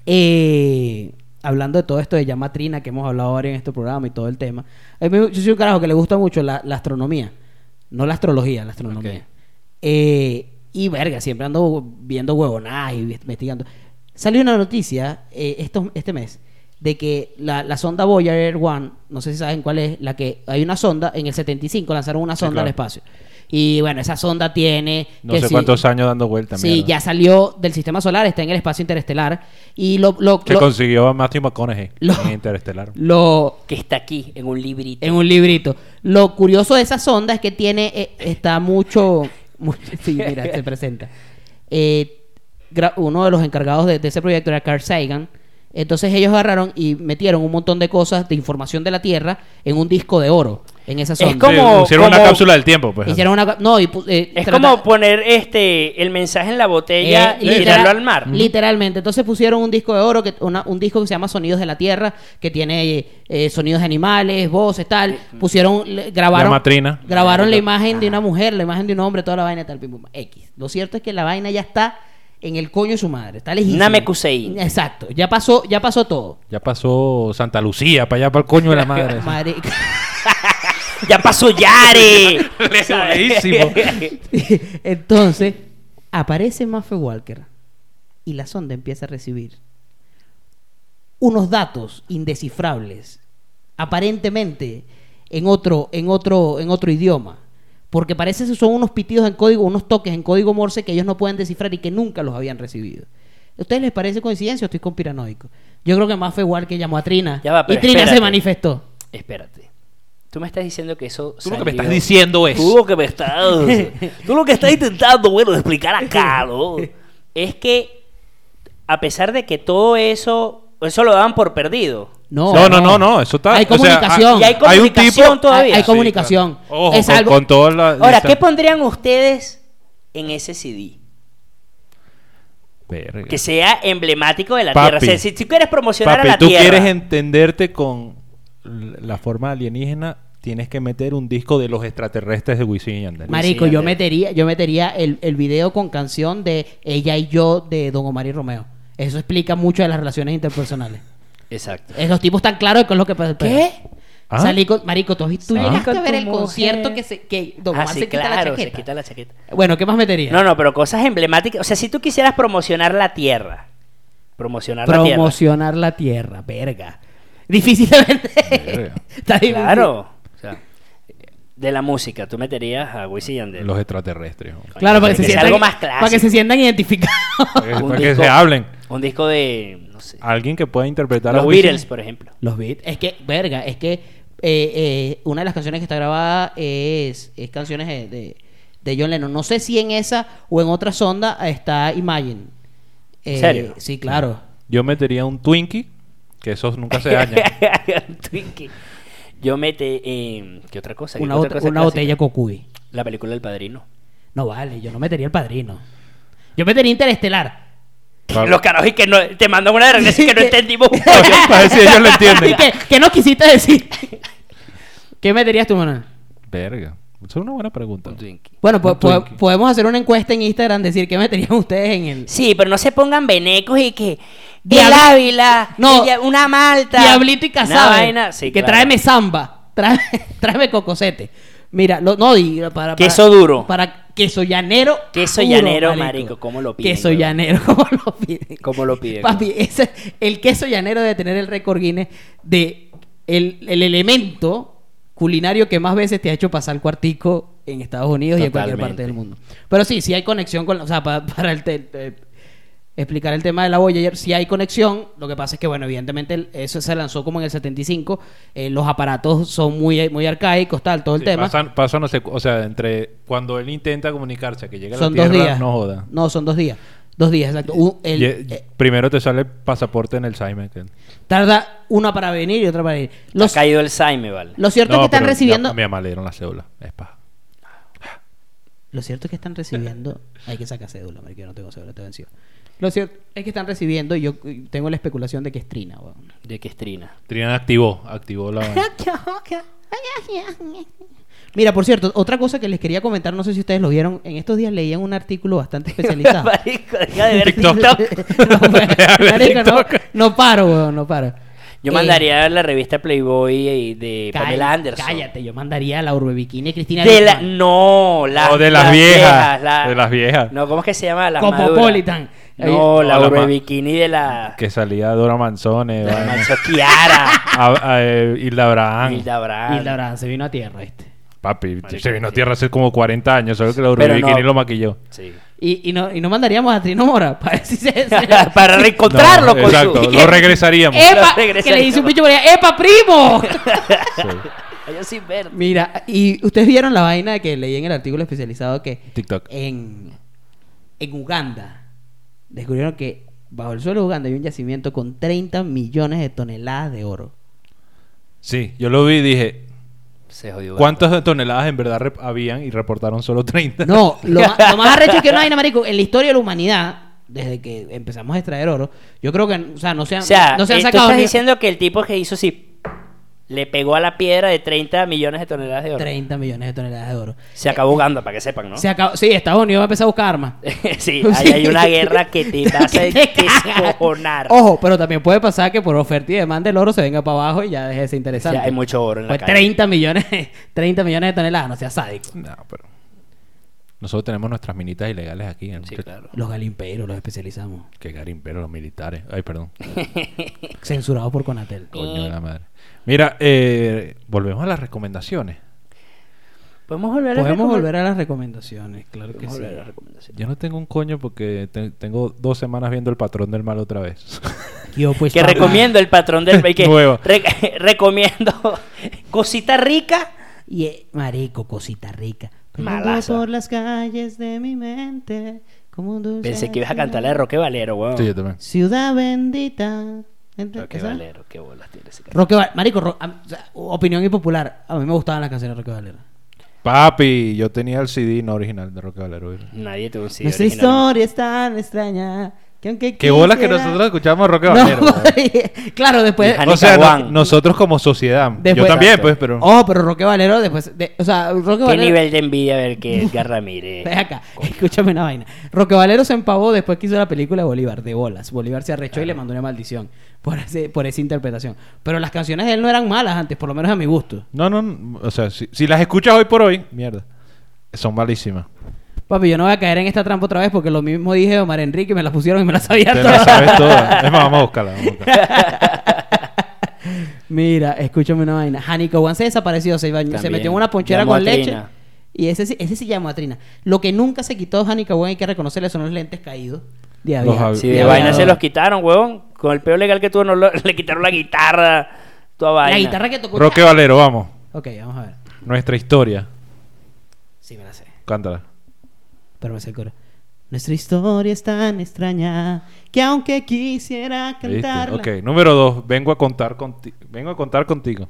Speaker 1: eh, hablando de todo esto de llama trina que hemos hablado ahora en este programa y todo el tema, yo soy un carajo que le gusta mucho la, la astronomía, no la astrología, la astronomía. Eh, y verga, siempre ando viendo huevonadas y investigando. Salió una noticia eh, esto- este mes de que la, la sonda Voyager 1, no sé si saben cuál es, la que hay una sonda, en el 75 lanzaron una
Speaker 3: Sí,
Speaker 1: sonda al espacio. Y bueno, esa sonda tiene...
Speaker 3: No
Speaker 1: que
Speaker 3: sé
Speaker 1: si-
Speaker 3: cuántos años dando vueltas.
Speaker 1: Sí, ya salió del sistema solar, está en el espacio interestelar. Y lo, lo,
Speaker 3: Que
Speaker 1: lo-
Speaker 3: consiguió a Matthew McConaughey
Speaker 1: Lo-
Speaker 3: en Interestelar.
Speaker 1: lo-
Speaker 4: Que está aquí, en un librito.
Speaker 1: en un librito. Lo curioso de esa sonda es que tiene, eh, está mucho, mu- sí, mira, se presenta. Eh, uno de los encargados de, de ese proyecto era Carl Sagan. Entonces ellos agarraron y metieron un montón de cosas de información de la Tierra en un disco de oro en esa
Speaker 4: Es
Speaker 1: sonda.
Speaker 4: como-
Speaker 3: hicieron una cápsula del tiempo, pues.
Speaker 1: Hicieron una, no, y eh,
Speaker 4: Es
Speaker 1: trata-
Speaker 4: como poner este el mensaje en la botella
Speaker 1: Eh,
Speaker 4: y
Speaker 1: literal-
Speaker 4: tirarlo al mar.
Speaker 1: Literalmente. Entonces pusieron un disco de oro, que, una- un disco que se llama Sonidos de la Tierra, que tiene eh, sonidos de animales, voces, tal. Pusieron, grabaron,
Speaker 3: Llama Trina.
Speaker 1: grabaron la imagen de una mujer, la imagen de un hombre, toda la vaina, tal, pim, pum, X. Lo cierto es que la vaina ya está en el coño de su madre. Está lejísima.
Speaker 4: Namekusei.
Speaker 1: Exacto. Ya pasó, ya pasó todo.
Speaker 3: Ya pasó Santa Lucía, para allá, para el coño de la [laughs] madre.
Speaker 1: Marica.
Speaker 4: ¡Ya pasó Yare! [laughs] [laughs]
Speaker 1: Entonces, aparece Maffe Walker y la sonda empieza a recibir unos datos indescifrables, aparentemente en otro, en otro, en otro idioma. Porque parece que son unos pitidos en código, unos toques en código Morse que ellos no pueden descifrar y que nunca los habían recibido. ¿A ustedes les parece coincidencia o estoy conspiranoico? Yo creo que Maffe Walker llamó a Trina
Speaker 4: Ya va,
Speaker 1: y Trina se manifestó.
Speaker 4: Espérate. Tú me estás diciendo que eso.
Speaker 3: Tú lo que me estás diciendo es.
Speaker 4: Tú lo que me estás. [laughs] tú lo que estás intentando, bueno, explicar acá, ¿no? [laughs] Es que, a pesar de que todo eso. Eso lo daban por perdido.
Speaker 1: No,
Speaker 3: No, no, no, no, eso está-
Speaker 1: Hay
Speaker 3: o sea,
Speaker 1: comunicación.
Speaker 4: Y hay
Speaker 3: Hay un
Speaker 4: comunicación
Speaker 3: tipo-
Speaker 4: todavía.
Speaker 1: Hay
Speaker 3: Sí,
Speaker 1: comunicación.
Speaker 3: claro. Ojo,
Speaker 1: Es
Speaker 3: con,
Speaker 1: algo-
Speaker 3: con la
Speaker 4: Ahora. ¿qué pondrían ustedes en ese CD?
Speaker 3: Verga.
Speaker 4: Que sea emblemático de la
Speaker 3: Papi.
Speaker 4: Tierra. O sea, si tú quieres promocionar
Speaker 3: Papi,
Speaker 4: a la
Speaker 3: tú
Speaker 4: Tierra.
Speaker 3: quieres entenderte con la forma alienígena, tienes que meter un disco de los extraterrestres de Wisin y Yandel.
Speaker 1: Marico, yo metería, yo metería el, el video con canción de Ella y yo de Don Omar y Romeo. Eso explica mucho de las relaciones interpersonales.
Speaker 4: Exacto.
Speaker 1: Esos tipos tan claros con lo que pasa.
Speaker 4: ¿Qué?
Speaker 3: ¿Ah?
Speaker 1: Salí con, Marico, tú, tú
Speaker 3: Ah.
Speaker 1: llegaste a ver el concierto que, se, que Don
Speaker 4: Ah,
Speaker 1: Omar
Speaker 4: sí,
Speaker 1: se quita la
Speaker 4: se
Speaker 1: chaqueta.
Speaker 4: quita la chaqueta.
Speaker 1: Bueno, ¿qué más metería?
Speaker 4: No, no, pero cosas emblemáticas. O sea, si tú quisieras promocionar la Tierra. Promocionar la Tierra.
Speaker 1: Promocionar la tierra, verga. Difícil de vender.
Speaker 3: Verga.
Speaker 1: Está difícil.
Speaker 4: Claro. O sea, de la música, tú meterías a Wisin y Yandel.
Speaker 3: Los extraterrestres. ¿no?
Speaker 1: Claro, para que,
Speaker 4: Que
Speaker 1: se sientan,
Speaker 4: algo más clásico.
Speaker 1: para que se sientan identificados.
Speaker 3: Eh, para que
Speaker 4: disco-
Speaker 3: se hablen.
Speaker 4: Un disco de. No sé.
Speaker 3: Alguien que pueda interpretar a
Speaker 4: Los
Speaker 3: Wisin.
Speaker 4: Beatles, por ejemplo.
Speaker 1: Los beats. Es que, verga, es que eh, eh, una de las canciones que está grabada es, es canciones de, de, de John Lennon. No sé si en esa o en otra sonda está Imagine. Eh,
Speaker 4: ¿En serio?
Speaker 1: Sí, claro.
Speaker 3: Yo metería un Twinkie, que esos nunca se dañan. [laughs]
Speaker 4: Twinkie. Yo mete. eh, ¿Qué otra cosa? ¿Qué
Speaker 1: Una,
Speaker 4: otra cosa
Speaker 1: una
Speaker 4: clásica?
Speaker 1: botella Cocuy.
Speaker 4: La película del padrino.
Speaker 1: No vale, yo no metería el padrino. Yo metería Interestelar.
Speaker 4: Los carajos y que no, te mandan una de regreso y que no [laughs] entendimos. un [laughs]
Speaker 3: para ver si ellos lo entienden.
Speaker 1: ¿Y qué, qué nos quisiste decir? ¿Qué meterías tú, Manuel?
Speaker 3: Verga. Esa es una buena pregunta.
Speaker 4: Un Twinkie.
Speaker 1: Bueno, po- podemos hacer una encuesta en Instagram, decir qué meterían ustedes en el...
Speaker 4: Sí, pero no se pongan venecos y que. El Ávila.
Speaker 1: No.
Speaker 4: una malta.
Speaker 1: Diablito y Casabe.
Speaker 4: sí,
Speaker 1: que
Speaker 4: claro.
Speaker 1: tráeme samba. Tráeme, [laughs] tráeme cocosete. Mira, lo- no, y para, para-
Speaker 4: Queso duro.
Speaker 1: Para queso llanero.
Speaker 4: Queso llanero, marico, ¿cómo lo piden,
Speaker 1: Queso llanero, [laughs] ¿cómo lo piden?
Speaker 4: ¿Cómo lo piden?
Speaker 1: Papi, ese- el queso llanero debe tener el récord Guinness de el, el elemento culinario que más veces te ha hecho pasar cuartico en Estados Unidos y en cualquier parte del mundo. Pero sí, sí hay conexión con, o sea, pa- para, el te- explicar el tema de la Voyager, sí hay conexión. Lo que pasa es que, bueno, evidentemente el- eso se lanzó como en el 75. eh, los aparatos son muy, muy arcaicos, tal, todo el
Speaker 3: Sí,
Speaker 1: tema.
Speaker 3: pasan, pasan, no sé, o sea, entre cuando él intenta comunicarse a que llega a la
Speaker 1: son
Speaker 3: Tierra,
Speaker 1: dos días.
Speaker 3: no joda.
Speaker 1: No, son dos días. Dos días, exacto. Un- el-
Speaker 3: Y-
Speaker 1: eh,
Speaker 3: primero te sale pasaporte en el Saime.
Speaker 1: tarda una para venir y otra para ir. Los,
Speaker 4: Ha caído el Saime, vale.
Speaker 1: lo cierto es que están recibiendo.
Speaker 3: Mi mamá le dieron la cédula. Es paja.
Speaker 1: Lo cierto es que están recibiendo. Hay que sacar cédula, marico, yo no tengo cédula, te venció. Lo cierto es que están recibiendo y yo tengo la especulación de que es Trina, weón.
Speaker 4: De que es Trina.
Speaker 3: Triana activó, activó la. [laughs]
Speaker 1: Mira, por cierto, otra cosa que les quería comentar, no sé si ustedes lo vieron, en estos días leían un artículo bastante especializado. [laughs]
Speaker 4: Marico, deja de ver [laughs]
Speaker 3: TikTok.
Speaker 1: No, marico, no paro, weón, no paro.
Speaker 4: Yo
Speaker 1: Eh,
Speaker 4: mandaría la revista Playboy eh, de
Speaker 1: cállate,
Speaker 4: Pamela Anderson.
Speaker 1: Cállate, yo mandaría la Urbe Bikini y Cristina
Speaker 4: De la, no, la,
Speaker 3: O de las viejas, de las viejas.
Speaker 4: No, ¿cómo es que se llama? Las
Speaker 1: Cosmopolitan.
Speaker 4: maduras. No,
Speaker 3: No,
Speaker 4: la
Speaker 3: la
Speaker 4: Urbe Bikini de la...
Speaker 3: Que salía Dora Manzone,
Speaker 4: de la
Speaker 3: vaina.
Speaker 4: Manso Kiara. [laughs]
Speaker 3: A- a- eh, Hilda Abraham.
Speaker 4: Hilda Brand.
Speaker 1: Hilda Brand se vino a tierra, ¿viste?
Speaker 3: Papi, se vino a tierra hace como 40 años, solo que la Urbe Bikini
Speaker 4: no.
Speaker 3: lo maquilló.
Speaker 4: Sí.
Speaker 1: Y, y, no, y no mandaríamos a Trino Mora [laughs] para ver si se... se- [laughs]
Speaker 4: Para reencontrarlo
Speaker 3: No,
Speaker 4: con
Speaker 3: exacto,
Speaker 4: su...
Speaker 3: lo [laughs] regresaríamos.
Speaker 1: ¡Epa!
Speaker 4: Lo regresaría.
Speaker 1: Que le dice un bicho por allá, ¡Epa, primo!
Speaker 3: Sí.
Speaker 4: Yo sin ver.
Speaker 1: Mira, y ustedes vieron la vaina que leí en el artículo especializado que
Speaker 3: TikTok.
Speaker 1: en, en Uganda descubrieron que bajo el suelo de Uganda hay un yacimiento con 30 millones de toneladas de oro.
Speaker 3: Sí, yo lo vi y dije,
Speaker 4: Se jodió.
Speaker 3: ¿cuántas toneladas en verdad habían? Y reportaron solo 30.
Speaker 1: No, [laughs] lo, más arrecho es que una vaina, marico, en la historia de la humanidad, desde que empezamos a extraer oro, yo creo que, o sea, no se han,
Speaker 4: O sea,
Speaker 1: no se han
Speaker 4: eh, tú
Speaker 1: sacado
Speaker 4: estás
Speaker 1: ni
Speaker 4: diciendo que el tipo que hizo así le pegó a la piedra de 30 millones de toneladas de oro.
Speaker 1: 30 millones de toneladas de oro.
Speaker 4: Se acabó Uganda, para que sepan, ¿no?
Speaker 1: Se acabó, sí, Estados Unidos va a empezar a buscar armas. [laughs]
Speaker 4: sí, ahí hay una guerra que te [laughs] va a descojonar.
Speaker 1: Ojo, pero también puede pasar que por oferta y demanda el oro se venga para abajo y ya deje de ser
Speaker 4: O
Speaker 1: interesante.
Speaker 4: sea, hay mucho oro en la
Speaker 1: Pues
Speaker 4: calle.
Speaker 1: 30 millones, [laughs] 30 millones de toneladas, no sea sádico.
Speaker 3: No, pero... Nosotros tenemos nuestras minitas ilegales aquí. ¿no?
Speaker 4: Sí, claro.
Speaker 1: Los galimperos los especializamos.
Speaker 3: Que garimperos los militares. Ay, perdón.
Speaker 1: Censurados por Conatel.
Speaker 3: Coño de la madre. Mira, eh, volvemos a las recomendaciones.
Speaker 4: Podemos volver a
Speaker 1: Podemos
Speaker 4: recomendar-
Speaker 1: volver a las recomendaciones, claro que sí.
Speaker 4: volver a las recomendaciones.
Speaker 3: Yo no tengo un coño porque te- tengo dos semanas viendo El Patrón del Mal otra vez. [laughs]
Speaker 1: Yo, pues,
Speaker 4: que
Speaker 1: papá,
Speaker 4: recomiendo el patrón del [laughs] que
Speaker 3: Nueva.
Speaker 4: re- [laughs] recomiendo cosita rica
Speaker 1: Y, eh, marico, cosita rica.
Speaker 4: Malaza.
Speaker 1: por las calles de mi mente. Como un dulce
Speaker 4: pensé que ibas a cantar la de Roque Valero weón
Speaker 3: sí, yo también.
Speaker 1: Ciudad bendita.
Speaker 4: Roque. Valero qué bolas tiene ese cara.
Speaker 1: Roque Val- Marico, Ro- o sea, opinión impopular. A mí me gustaban las canciones de Roque Valera.
Speaker 3: Papi, yo tenía el CD no original de Roque Valero.
Speaker 4: nadie tuvo un CD
Speaker 1: Nuestra
Speaker 4: original.
Speaker 1: historia es tan extraña que aunque
Speaker 3: Qué bola que
Speaker 1: quisiera-
Speaker 3: nosotros escuchamos a Roque
Speaker 1: No,
Speaker 3: weón. [laughs]
Speaker 1: claro, después...
Speaker 3: O sea, no-
Speaker 4: Juan.
Speaker 3: nosotros como sociedad. yo
Speaker 1: Después-
Speaker 3: también,
Speaker 4: Exacto.
Speaker 3: pues, pero...
Speaker 1: Oh, pero Roque Valero después... de- o sea, Roque
Speaker 4: qué
Speaker 1: Valero...
Speaker 4: nivel de envidia ver que [laughs] Edgar Ramírez
Speaker 1: Ven acá, escúchame una vaina. Roque Valero se empavó después que hizo la película de Bolívar, de bolas. Bolívar se arrechó y le mandó una maldición por, ese, por esa interpretación. Pero las canciones de él no eran malas antes, por lo menos a mi gusto.
Speaker 3: No, no, no, o sea, si, si las escuchas hoy por hoy, mierda. Son malísimas.
Speaker 1: Papi, yo no voy a caer en esta trampa otra vez porque lo mismo dije de Omar Enrique, me la pusieron y me la sabía
Speaker 3: Te
Speaker 1: toda.
Speaker 3: las sabes todas. Es más, vamos a buscarla. Vamos a buscarla. [laughs]
Speaker 1: Mira, escúchame una vaina. Hanico One se desapareció, se, bañó- se metió en una ponchera
Speaker 4: Llamó
Speaker 1: con
Speaker 4: a
Speaker 1: leche.
Speaker 4: Trina.
Speaker 1: Y ese, sí- ese sí llamó a Trina. Lo que nunca se quitó Hanico One, hay que reconocerle, son los lentes caídos. De
Speaker 3: Los Y
Speaker 4: de
Speaker 3: ya
Speaker 4: vaina se los quitaron weón con el peo legal que tuvo no lo- [laughs] le quitaron la guitarra toda vaina
Speaker 1: La guitarra que tocó.
Speaker 3: Roque Valero, vamos.
Speaker 1: Ok, vamos a ver.
Speaker 3: Nuestra historia.
Speaker 1: Sí, me la sé.
Speaker 3: Cántala.
Speaker 1: Pero me sé el coro. Nuestra historia es tan extraña que aunque quisiera
Speaker 3: ¿Viste?
Speaker 1: cantarla.
Speaker 3: Ok, número dos. Vengo a contar contigo. Vengo a contar contigo.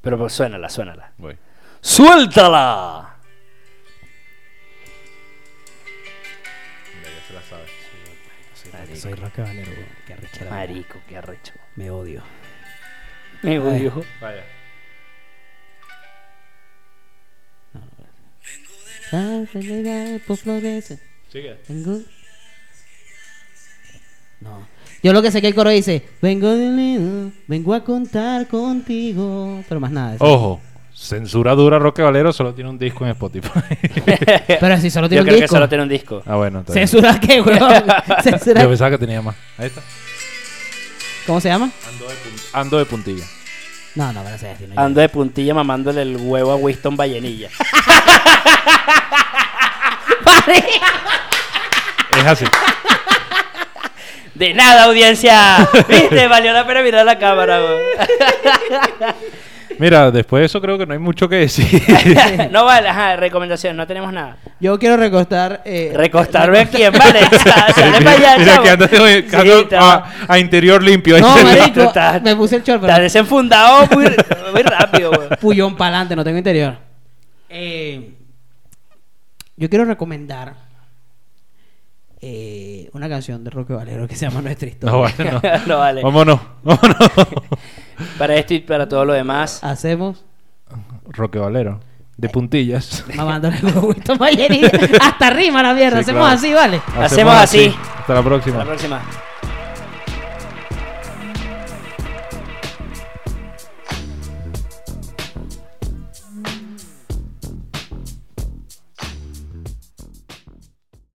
Speaker 4: pero pues suénala suénala
Speaker 3: Voy.
Speaker 4: suéltala
Speaker 1: Soy Roque Valero, weón. Qué arrechera.
Speaker 4: marico qué arrecho
Speaker 1: Me odio.
Speaker 4: me odio
Speaker 3: Vaya. Sigue.
Speaker 1: Vengo... No. Yo lo que sé que el coro dice, vengo de lejos, vengo a contar contigo. Pero más nada. de eso.
Speaker 3: Ojo. Censura dura Roque Valero solo tiene un disco en Spotify. [laughs]
Speaker 1: Pero si solo tiene
Speaker 4: yo
Speaker 1: un
Speaker 4: creo que
Speaker 1: disco.
Speaker 4: solo tiene un disco
Speaker 3: ah, bueno. está bien.
Speaker 1: ¿Censura qué, weón? [laughs] ¿Censura?
Speaker 3: Yo pensaba que tenía más. Ahí está.
Speaker 1: ¿Cómo se llama?
Speaker 3: Ando de, pun- ando de puntilla.
Speaker 1: No, no, sé decir. no,
Speaker 4: ando de puntilla mamándole el huevo a Winston Vallenilla
Speaker 3: Es así.
Speaker 4: de nada audiencia [laughs] viste valió la pena mirar la cámara.
Speaker 3: Mira, después de eso creo que no hay mucho que decir. [laughs]
Speaker 4: no vale ajá recomendación no tenemos nada
Speaker 1: Yo quiero recostar. Eh,
Speaker 4: recostarme aquí en vale sale para allá
Speaker 3: Mira
Speaker 4: chavo.
Speaker 3: que andas de-
Speaker 4: Sí,
Speaker 3: ando
Speaker 4: está-
Speaker 3: a, a interior limpio.
Speaker 1: No, marico,
Speaker 4: Está-
Speaker 1: me puse el short,
Speaker 4: Está
Speaker 1: pero
Speaker 4: desenfundado muy, [laughs] muy rápido, weón.
Speaker 1: puyón para adelante, no tengo interior. Eh, yo quiero recomendar eh, una canción de Roque Valero que se llama Nuestra [laughs] Historia.
Speaker 3: No, vale, [laughs] no.
Speaker 4: No vale.
Speaker 3: Vámonos, vámonos. [laughs]
Speaker 4: Para esto y para todo lo demás.
Speaker 1: Hacemos
Speaker 3: Roque Valero. De puntillas.
Speaker 1: mamándole mayería. Hasta rima la mierda.
Speaker 3: Sí,
Speaker 1: Hacemos
Speaker 3: claro.
Speaker 1: así, ¿vale?
Speaker 4: Hacemos así.
Speaker 3: Hasta la próxima.
Speaker 4: Hasta la próxima.